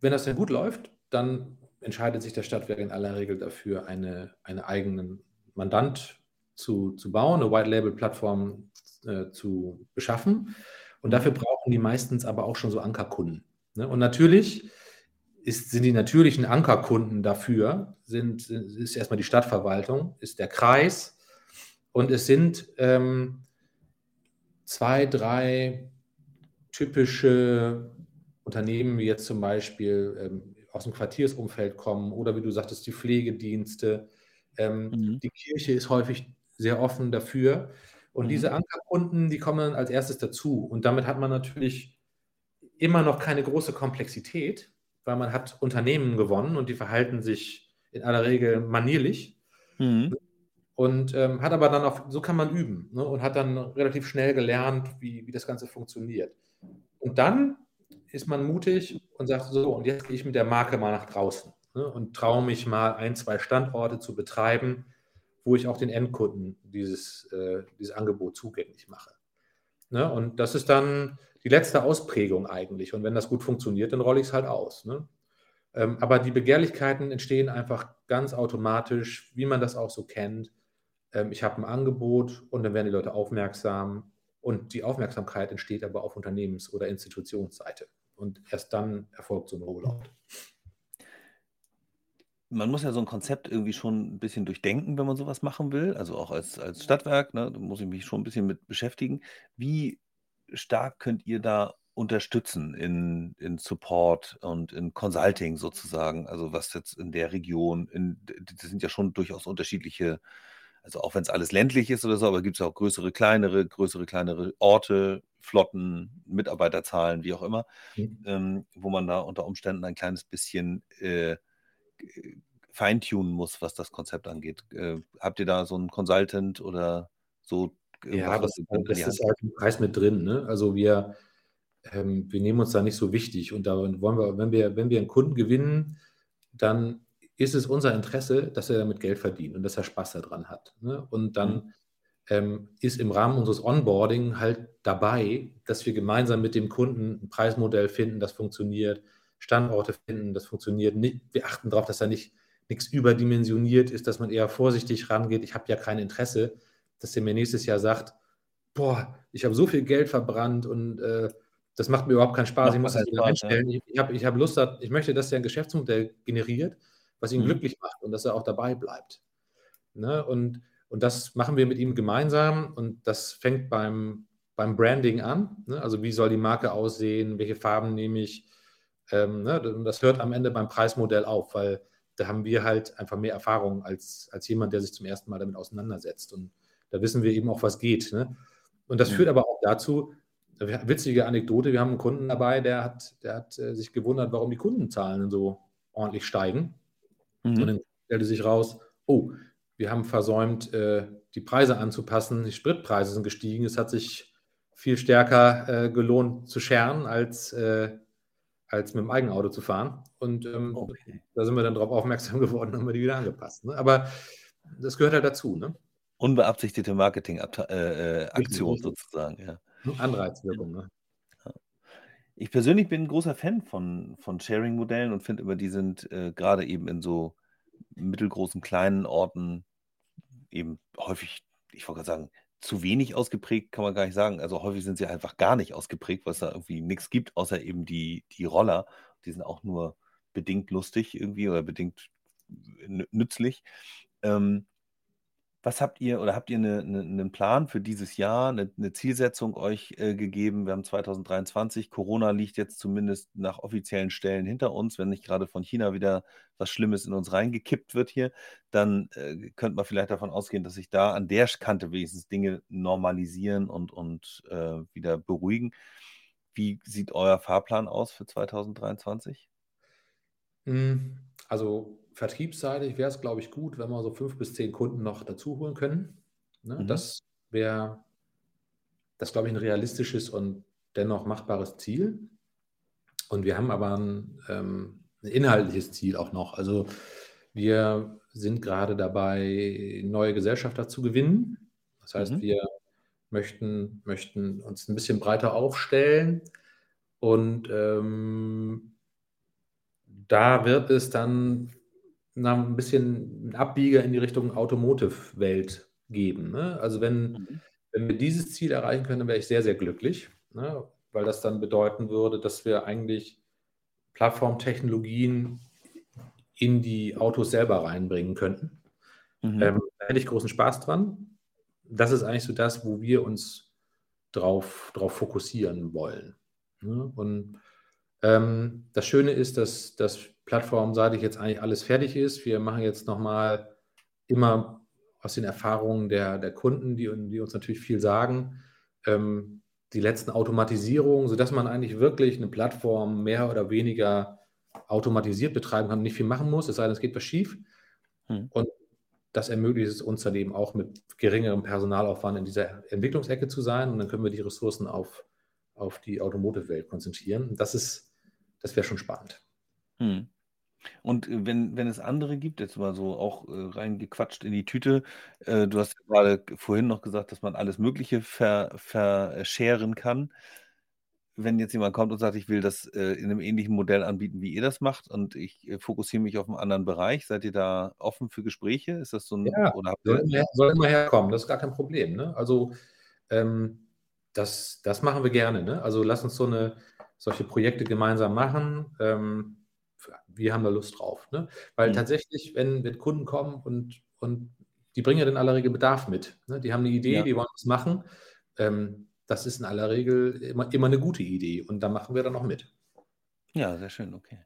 wenn das dann gut läuft, dann entscheidet sich der Stadtwerk in aller Regel dafür, eine, einen eigenen Mandant zu, zu bauen, eine White-Label-Plattform äh, zu beschaffen. Und mhm. dafür brauchen die meistens aber auch schon so Ankerkunden. Ne? Und natürlich ist, sind die natürlichen Ankerkunden dafür, sind, ist erstmal die Stadtverwaltung, ist der Kreis und es sind ähm, zwei, drei typische Unternehmen, wie jetzt zum Beispiel ähm, aus dem Quartiersumfeld kommen oder wie du sagtest, die Pflegedienste. Ähm, mhm. Die Kirche ist häufig sehr offen dafür. Und mhm. diese Ankerkunden, die kommen als erstes dazu. Und damit hat man natürlich immer noch keine große Komplexität, weil man hat Unternehmen gewonnen und die verhalten sich in aller Regel manierlich. Mhm. Und ähm, hat aber dann auch, so kann man üben ne, und hat dann relativ schnell gelernt, wie, wie das Ganze funktioniert. Und dann ist man mutig und sagt so, und jetzt gehe ich mit der Marke mal nach draußen ne, und traue mich mal ein, zwei Standorte zu betreiben, wo ich auch den Endkunden dieses, äh, dieses Angebot zugänglich mache. Ne? Und das ist dann die letzte Ausprägung eigentlich. Und wenn das gut funktioniert, dann rolle ich es halt aus. Ne? Ähm, aber die Begehrlichkeiten entstehen einfach ganz automatisch, wie man das auch so kennt. Ähm, ich habe ein Angebot und dann werden die Leute aufmerksam. Und die Aufmerksamkeit entsteht aber auf Unternehmens- oder Institutionsseite. Und erst dann erfolgt so ein Rollout man muss ja so ein Konzept irgendwie schon ein bisschen durchdenken, wenn man sowas machen will. Also auch als, als Stadtwerk, ne, da muss ich mich schon ein bisschen mit beschäftigen. Wie stark könnt ihr da unterstützen in, in Support und in Consulting sozusagen? Also was jetzt in der Region, in, das sind ja schon durchaus unterschiedliche, also auch wenn es alles ländlich ist oder so, aber gibt es auch größere, kleinere, größere, kleinere Orte, Flotten, Mitarbeiterzahlen, wie auch immer, mhm. ähm, wo man da unter Umständen ein kleines bisschen äh, feintunen muss, was das Konzept angeht. Äh, habt ihr da so einen Consultant oder so? Ja, das, das ist halt im Preis mit drin. Ne? Also wir, ähm, wir nehmen uns da nicht so wichtig und da wollen wir, wenn wir, wenn wir einen Kunden gewinnen, dann ist es unser Interesse, dass er damit Geld verdient und dass er Spaß daran hat. Ne? Und dann mhm. ähm, ist im Rahmen unseres Onboarding halt dabei, dass wir gemeinsam mit dem Kunden ein Preismodell finden, das funktioniert, Standorte finden, das funktioniert. Wir achten darauf, dass da nicht nichts überdimensioniert ist, dass man eher vorsichtig rangeht. Ich habe ja kein Interesse, dass der mir nächstes Jahr sagt, boah, ich habe so viel Geld verbrannt und äh, das macht mir überhaupt keinen Spaß. Ich muss das wieder einstellen. Ja. Ich, ich habe ich hab Lust, ich möchte, dass er ein Geschäftsmodell generiert, was ihn mhm. glücklich macht und dass er auch dabei bleibt. Ne? Und, und das machen wir mit ihm gemeinsam und das fängt beim, beim Branding an. Ne? Also wie soll die Marke aussehen, welche Farben nehme ich, ähm, ne, das hört am Ende beim Preismodell auf, weil da haben wir halt einfach mehr Erfahrung als, als jemand, der sich zum ersten Mal damit auseinandersetzt. Und da wissen wir eben auch, was geht. Ne? Und das mhm. führt aber auch dazu, witzige Anekdote, wir haben einen Kunden dabei, der hat, der hat äh, sich gewundert, warum die Kundenzahlen so ordentlich steigen. Mhm. Und dann stellte sich raus, oh, wir haben versäumt, äh, die Preise anzupassen, die Spritpreise sind gestiegen, es hat sich viel stärker äh, gelohnt zu scheren, als äh, als mit dem Eigenauto zu fahren. Und ähm, okay. da sind wir dann darauf aufmerksam geworden und haben wir die wieder angepasst. Ne? Aber das gehört halt dazu. Ne? Unbeabsichtigte Marketingaktion äh, äh sozusagen. Ja. Anreizwirkung. Ne? Ich persönlich bin ein großer Fan von, von Sharing-Modellen und finde immer, die sind äh, gerade eben in so mittelgroßen, kleinen Orten eben häufig, ich wollte gerade sagen, zu wenig ausgeprägt, kann man gar nicht sagen. Also häufig sind sie einfach gar nicht ausgeprägt, weil es da irgendwie nichts gibt, außer eben die, die Roller. Die sind auch nur bedingt lustig irgendwie oder bedingt nützlich. Ähm, was habt ihr oder habt ihr eine, eine, einen Plan für dieses Jahr, eine, eine Zielsetzung euch äh, gegeben? Wir haben 2023, Corona liegt jetzt zumindest nach offiziellen Stellen hinter uns. Wenn nicht gerade von China wieder was Schlimmes in uns reingekippt wird hier, dann äh, könnte man vielleicht davon ausgehen, dass sich da an der Kante wenigstens Dinge normalisieren und, und äh, wieder beruhigen. Wie sieht euer Fahrplan aus für 2023? Hm, also vertriebsseitig wäre es, glaube ich, gut, wenn wir so fünf bis zehn Kunden noch dazu holen können. Ne? Mhm. Das wäre, das glaube ich, ein realistisches und dennoch machbares Ziel. Und wir haben aber ein, ähm, ein inhaltliches Ziel auch noch. Also wir sind gerade dabei, neue Gesellschafter zu gewinnen. Das heißt, mhm. wir möchten, möchten uns ein bisschen breiter aufstellen und ähm, da wird es dann ein bisschen einen Abbieger in die Richtung Automotive-Welt geben. Ne? Also wenn, mhm. wenn wir dieses Ziel erreichen können, dann wäre ich sehr, sehr glücklich, ne? weil das dann bedeuten würde, dass wir eigentlich Plattformtechnologien in die Autos selber reinbringen könnten. Mhm. Ähm, da hätte ich großen Spaß dran. Das ist eigentlich so das, wo wir uns drauf, drauf fokussieren wollen. Ne? Und ähm, das Schöne ist, dass, dass plattformseitig jetzt eigentlich alles fertig ist. Wir machen jetzt nochmal immer aus den Erfahrungen der, der Kunden, die, die uns natürlich viel sagen, ähm, die letzten Automatisierungen, sodass man eigentlich wirklich eine Plattform mehr oder weniger automatisiert betreiben kann, nicht viel machen muss, es sei denn, es geht was schief. Hm. Und das ermöglicht es uns dann eben auch mit geringerem Personalaufwand in dieser Entwicklungsecke zu sein. Und dann können wir die Ressourcen auf, auf die Automotive-Welt konzentrieren. das ist, das wäre schon spannend. Hm. Und äh, wenn, wenn es andere gibt, jetzt mal so auch äh, reingequatscht in die Tüte, äh, du hast ja gerade vorhin noch gesagt, dass man alles Mögliche ver, verscheren kann. Wenn jetzt jemand kommt und sagt, ich will das äh, in einem ähnlichen Modell anbieten, wie ihr das macht, und ich äh, fokussiere mich auf einen anderen Bereich, seid ihr da offen für Gespräche? Ist das so ein Ja, oder habt soll ihr immer, soll immer herkommen, das ist gar kein Problem. Ne? Also ähm, das, das machen wir gerne. Ne? Also lass uns so eine solche Projekte gemeinsam machen. Ähm, wir haben da Lust drauf. Ne? Weil mhm. tatsächlich, wenn, wenn Kunden kommen und, und die bringen ja in aller Regel Bedarf mit. Ne? Die haben eine Idee, ja. die wollen was machen. Ähm, das ist in aller Regel immer, immer eine gute Idee und da machen wir dann auch mit. Ja, sehr schön, okay.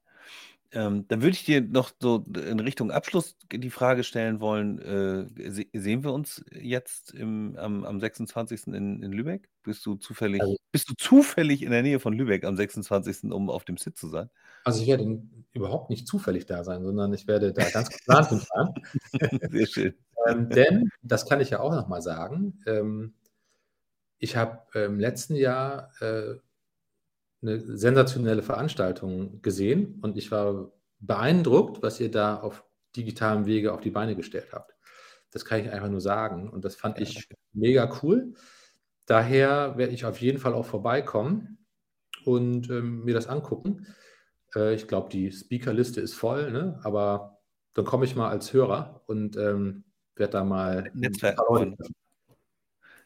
Ähm, dann würde ich dir noch so in Richtung Abschluss die Frage stellen wollen: äh, se Sehen wir uns jetzt im, am, am 26. In, in Lübeck? Bist du, zufällig, also, bist du zufällig in der Nähe von Lübeck am 26., um auf dem SIT zu sein? Also, ich werde überhaupt nicht zufällig da sein, sondern ich werde da ganz geplant hinfahren. Sehr schön. ähm, denn, das kann ich ja auch nochmal sagen, ähm, ich habe im letzten Jahr äh, eine sensationelle Veranstaltung gesehen und ich war beeindruckt, was ihr da auf digitalem Wege auf die Beine gestellt habt. Das kann ich einfach nur sagen und das fand ich mega cool. Daher werde ich auf jeden Fall auch vorbeikommen und ähm, mir das angucken. Äh, ich glaube, die Speakerliste ist voll, ne? aber dann komme ich mal als Hörer und ähm, werde da mal Netzwerk.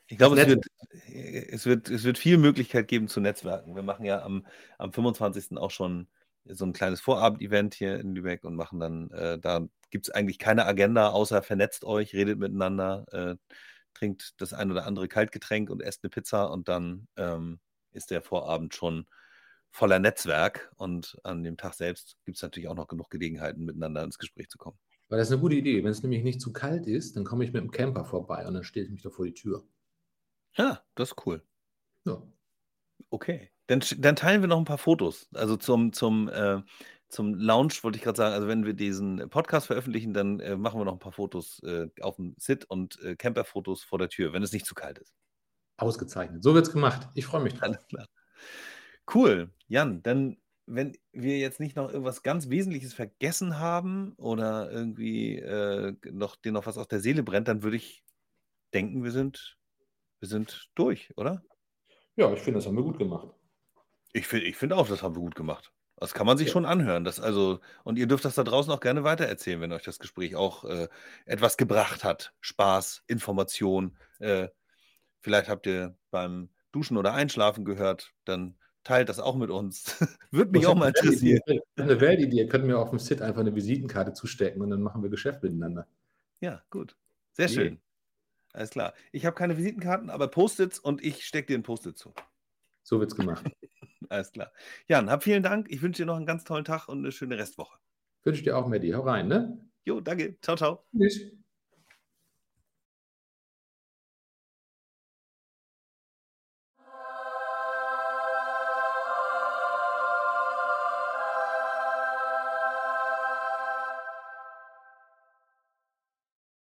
Ich glaube, es wird, es, wird, es wird viel Möglichkeit geben zu Netzwerken. Wir machen ja am, am 25. auch schon so ein kleines Vorabend-Event hier in Lübeck und machen dann, äh, da gibt es eigentlich keine Agenda, außer vernetzt euch, redet miteinander, äh, trinkt das ein oder andere Kaltgetränk und esst eine Pizza und dann ähm, ist der Vorabend schon voller Netzwerk und an dem Tag selbst gibt es natürlich auch noch genug Gelegenheiten, miteinander ins Gespräch zu kommen. Weil das ist eine gute Idee. Wenn es nämlich nicht zu kalt ist, dann komme ich mit dem Camper vorbei und dann stehe ich mich da vor die Tür. Ja, das ist cool. Ja. Okay. Dann, dann teilen wir noch ein paar Fotos. Also zum, zum, äh, zum Launch wollte ich gerade sagen, also wenn wir diesen Podcast veröffentlichen, dann äh, machen wir noch ein paar Fotos äh, auf dem Sit und äh, Camper-Fotos vor der Tür, wenn es nicht zu kalt ist. Ausgezeichnet. So wird es gemacht. Ich freue mich drauf. Cool. Jan, dann, wenn wir jetzt nicht noch irgendwas ganz Wesentliches vergessen haben oder irgendwie äh, noch, dir noch was auf der Seele brennt, dann würde ich denken, wir sind wir sind durch, oder? Ja, ich finde, das haben wir gut gemacht. Ich finde ich find auch, das haben wir gut gemacht. Das kann man sich Ja. schon anhören. Das also und ihr dürft das da draußen auch gerne weitererzählen, wenn euch das Gespräch auch, äh, etwas gebracht hat. Spaß, Information. Äh, vielleicht habt ihr beim Duschen oder Einschlafen gehört, dann teilt das auch mit uns. Würde mich Ich auch mal interessieren. Ich habe 'ne Weltidee. Ihr könnt mir aufm Sit einfach 'ne Visitenkarte zustecken und dann machen wir Geschäft miteinander. Ja, gut. Sehr schön. Alles klar. Ich habe keine Visitenkarten, aber Post-its und ich stecke dir 'n Post-it zu. So wird's gemacht. Alles klar. Jan, hab vielen Dank. Ich wünsche dir noch 'n ganz tollen Tag und 'ne schöne Restwoche. Wünsche dir auch, Matti. Hau rein, ne? Jo, danke. Tschau, tschau. Tschüss.